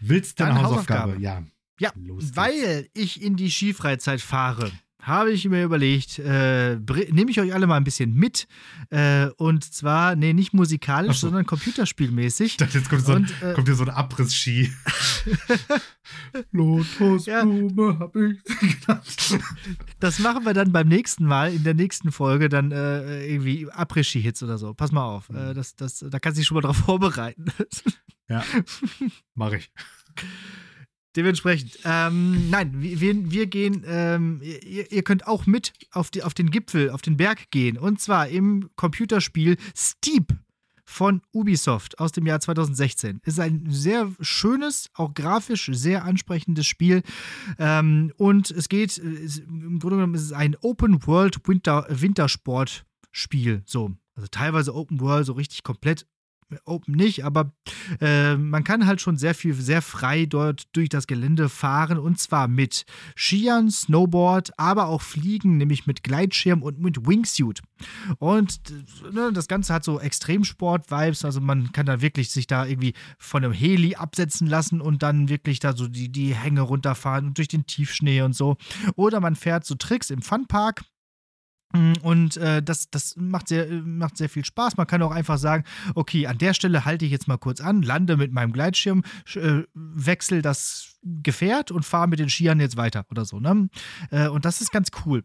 Willst du eine Hausaufgabe? Hausaufgabe? Ja. Ja, weil ich in die Skifreizeit fahre, habe ich mir überlegt, äh, nehme ich euch alle mal ein bisschen mit. Äh, und zwar, nee, nicht musikalisch, so. sondern computerspielmäßig. Ich dachte, jetzt kommt, so ein, und, äh, kommt hier so ein Abriss-Ski. <laughs> Lotusblume ja. hab ich genannt. Das machen wir dann beim nächsten Mal, in der nächsten Folge, dann äh, irgendwie Abriss-Ski-Hits oder so. Pass mal auf. Mhm. das, das, da kannst du dich schon mal drauf <laughs> vorbereiten. ja, mache ich. Dementsprechend, ähm, nein, wir, wir gehen, ähm, ihr, ihr, könnt auch mit auf, die, auf den Gipfel, auf den Berg gehen. Und zwar im Computerspiel Steep von Ubisoft aus dem Jahr 2016. Ist ein sehr schönes, auch grafisch sehr ansprechendes Spiel. Ähm, und es geht, ist, im Grunde genommen ist es ein Open World Winter, Wintersport-Spiel. So. Also teilweise Open World, so richtig komplett Open nicht, aber äh, man kann halt schon sehr viel, sehr frei dort durch das Gelände fahren und zwar mit Skiern, Snowboard, aber auch Fliegen, nämlich mit Gleitschirm und mit Wingsuit. Und ne, das Ganze hat so Extremsport-Vibes, also man kann da wirklich sich da irgendwie von einem Heli absetzen lassen und dann wirklich da so die, die Hänge runterfahren und durch den Tiefschnee und so. Oder man fährt so Tricks im Funpark und äh, das, das macht, sehr, macht sehr viel Spaß. Man kann auch einfach sagen, okay, an der Stelle halte ich jetzt mal kurz an, lande mit meinem Gleitschirm, äh, wechsel das Gefährt und fahre mit den Skiern jetzt weiter oder so. Ne? Äh, und das ist ganz cool.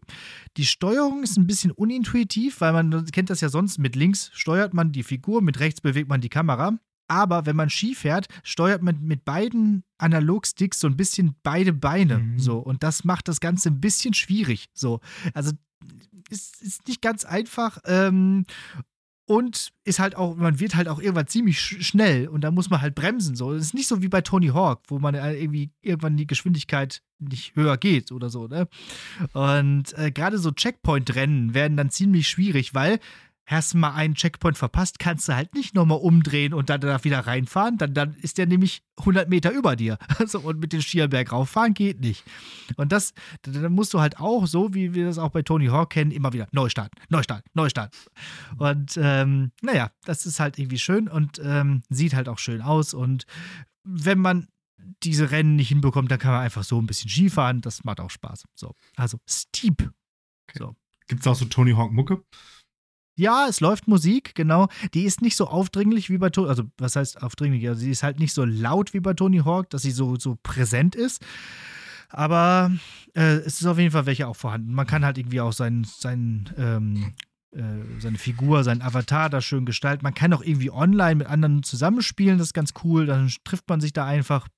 Die Steuerung ist ein bisschen unintuitiv, weil man kennt das ja sonst, mit links steuert man die Figur, mit rechts bewegt man die Kamera. Aber wenn man Ski fährt, steuert man mit beiden Analogsticks so ein bisschen beide Beine. Mhm. So. Und das macht das Ganze ein bisschen schwierig. So. Also ist, ist nicht ganz einfach. Ähm, und ist halt auch, man wird halt auch irgendwann ziemlich schnell und da muss man halt bremsen. So. Es ist nicht so wie bei Tony Hawk, wo man irgendwie irgendwann die Geschwindigkeit nicht höher geht oder so, ne? Und äh, gerade so Checkpoint-Rennen werden dann ziemlich schwierig, weil hast du mal einen Checkpoint verpasst, kannst du halt nicht nochmal umdrehen und dann danach wieder reinfahren. Dann, dann ist der nämlich 100 Meter über dir. <laughs> Also, und mit den Skierberg rauffahren geht nicht. Und das, dann musst du halt auch, so wie wir das auch bei Tony Hawk kennen, immer wieder Neustart, Neustart, Neustart. Und ähm, naja, das ist halt irgendwie schön und ähm, sieht halt auch schön aus. Und wenn man diese Rennen nicht hinbekommt, dann kann man einfach so ein bisschen Skifahren. Das macht auch Spaß. So, also Steep. Okay. So. Gibt es auch so Tony Hawk Mucke? Ja, es läuft Musik, genau. Die ist nicht so aufdringlich wie bei Tony, also was heißt aufdringlich? Also sie ist halt nicht so laut wie bei Tony Hawk, dass sie so, so präsent ist. Aber äh, es ist auf jeden Fall welche auch vorhanden. Man kann halt irgendwie auch sein, sein, ähm, äh, seine Figur, seinen Avatar da schön gestalten. Man kann auch irgendwie online mit anderen zusammenspielen, das ist ganz cool. Dann trifft man sich da einfach.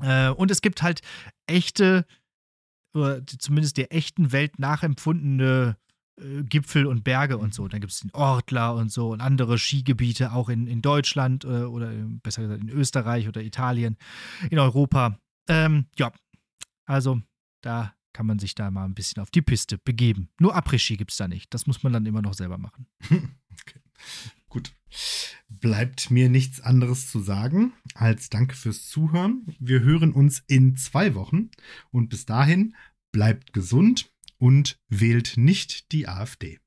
Äh, und es gibt halt echte, oder zumindest der echten Welt nachempfundene äh, Gipfel und Berge und so. Dann gibt es den Ortler und so und andere Skigebiete auch in, in Deutschland äh, oder besser gesagt in Österreich oder Italien, in Europa. Ähm, ja, also da kann man sich da mal ein bisschen auf die Piste begeben. Nur Après-Ski gibt es da nicht. Das muss man dann immer noch selber machen. <laughs> Okay. Gut. Bleibt mir nichts anderes zu sagen als Danke fürs Zuhören. Wir hören uns in zwei Wochen und bis dahin bleibt gesund und wählt nicht die AfD.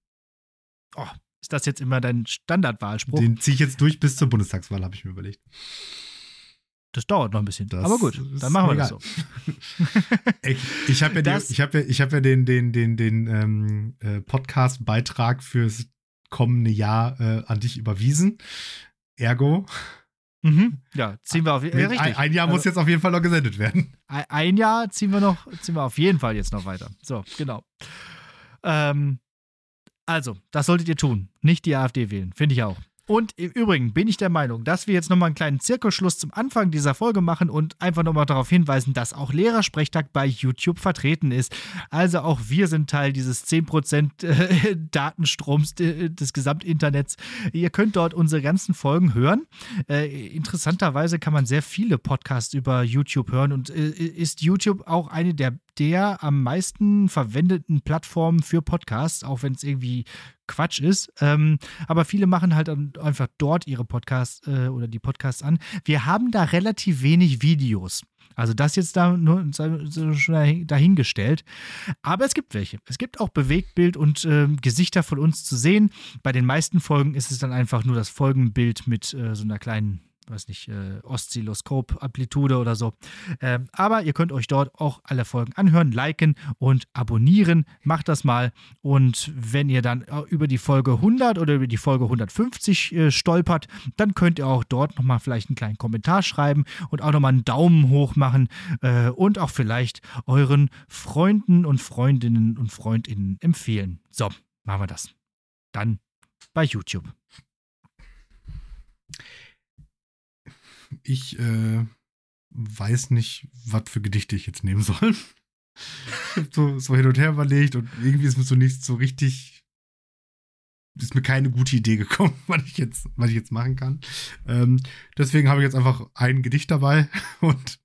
Oh, ist das jetzt immer dein Standardwahlspruch? Den ziehe ich jetzt durch bis zur Bundestagswahl, habe ich mir überlegt. Das dauert noch ein bisschen. Das Aber gut, dann machen wir das so. <laughs> ich, ich habe ja, ich hab ja, ich hab ja den, den, den, den ähm, äh, Podcast-Beitrag fürs kommende Jahr äh, an dich überwiesen. Ergo Mhm. Ja, ziehen wir auf jeden Fall. Ein, ein, Jahr also, muss jetzt auf jeden Fall noch gesendet werden. Ein, ein, Jahr ziehen wir noch, ziehen wir auf jeden Fall jetzt noch weiter. So, genau. Ähm, also, das solltet ihr tun. Nicht die AfD wählen, finde ich auch. Und im Übrigen bin ich der Meinung, dass wir jetzt nochmal einen kleinen Zirkelschluss zum Anfang dieser Folge machen und einfach nochmal darauf hinweisen, dass auch Lehrersprechtag bei YouTube vertreten ist. Also auch wir sind Teil dieses 10% äh, <laughs> Datenstroms des Gesamtinternets. Ihr könnt dort unsere ganzen Folgen hören. Äh, interessanterweise kann man sehr viele Podcasts über YouTube hören und äh, ist YouTube auch eine der der am meisten verwendeten Plattformen für Podcasts, auch wenn es irgendwie Quatsch ist. Ähm, aber viele machen halt einfach dort ihre Podcasts äh, oder die Podcasts an. Wir haben da relativ wenig Videos. Also das jetzt da nur schon dahingestellt. Aber es gibt welche. Es gibt auch Bewegtbild und äh, Gesichter von uns zu sehen. Bei den meisten Folgen ist es dann einfach nur das Folgenbild mit äh, so einer kleinen weiß nicht, äh, Oszilloskop-Amplitude oder so. Ähm, aber ihr könnt euch dort auch alle Folgen anhören, liken und abonnieren. Macht das mal. Und wenn ihr dann äh, über die Folge 100 oder über die Folge 150 äh, stolpert, dann könnt ihr auch dort nochmal vielleicht einen kleinen Kommentar schreiben und auch nochmal einen Daumen hoch machen äh, und auch vielleicht euren Freunden und Freundinnen und Freundinnen empfehlen. So, machen wir das. Dann bei YouTube. Ich äh, weiß nicht, was für Gedichte ich jetzt nehmen soll. <laughs> so, so hin und her überlegt und irgendwie ist mir so nicht so richtig. Ist mir keine gute Idee gekommen, <laughs> was ich jetzt, was ich jetzt machen kann. Ähm, deswegen habe ich jetzt einfach ein Gedicht dabei <laughs> und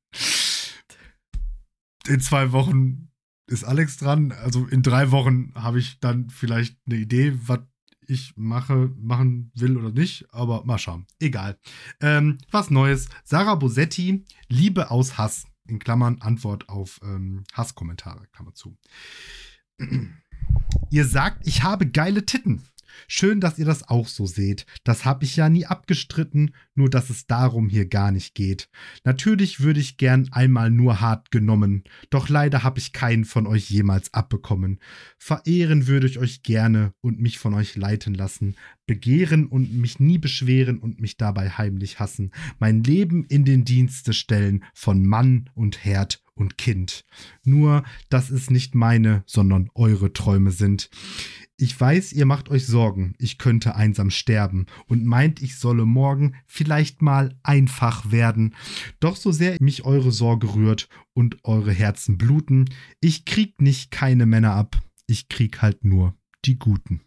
in zwei Wochen ist Alex dran. Also in drei Wochen habe ich dann vielleicht eine Idee, was ich mache, machen will oder nicht, aber mal schauen. Egal. Ähm, was Neues. Sarah Bosetti, Liebe aus Hass. In Klammern Antwort auf ähm, Hasskommentare, Klammer zu. <clears throat> Ihr sagt, ich habe geile Titten. Schön, dass ihr das auch so seht. Das habe ich ja nie abgestritten, nur dass es darum hier gar nicht geht. Natürlich würde ich gern einmal nur hart genommen, doch leider habe ich keinen von euch jemals abbekommen. Verehren würde ich euch gerne und mich von euch leiten lassen, begehren und mich nie beschweren und mich dabei heimlich hassen, mein Leben in den Dienste stellen von Mann und Herd und Kind. Nur, dass es nicht meine, sondern eure Träume sind. Ich weiß, ihr macht euch Sorgen, ich könnte einsam sterben und meint, ich solle morgen vielleicht mal einfach werden. Doch so sehr mich eure Sorge rührt und eure Herzen bluten, ich krieg nicht keine Männer ab, ich krieg halt nur die Guten.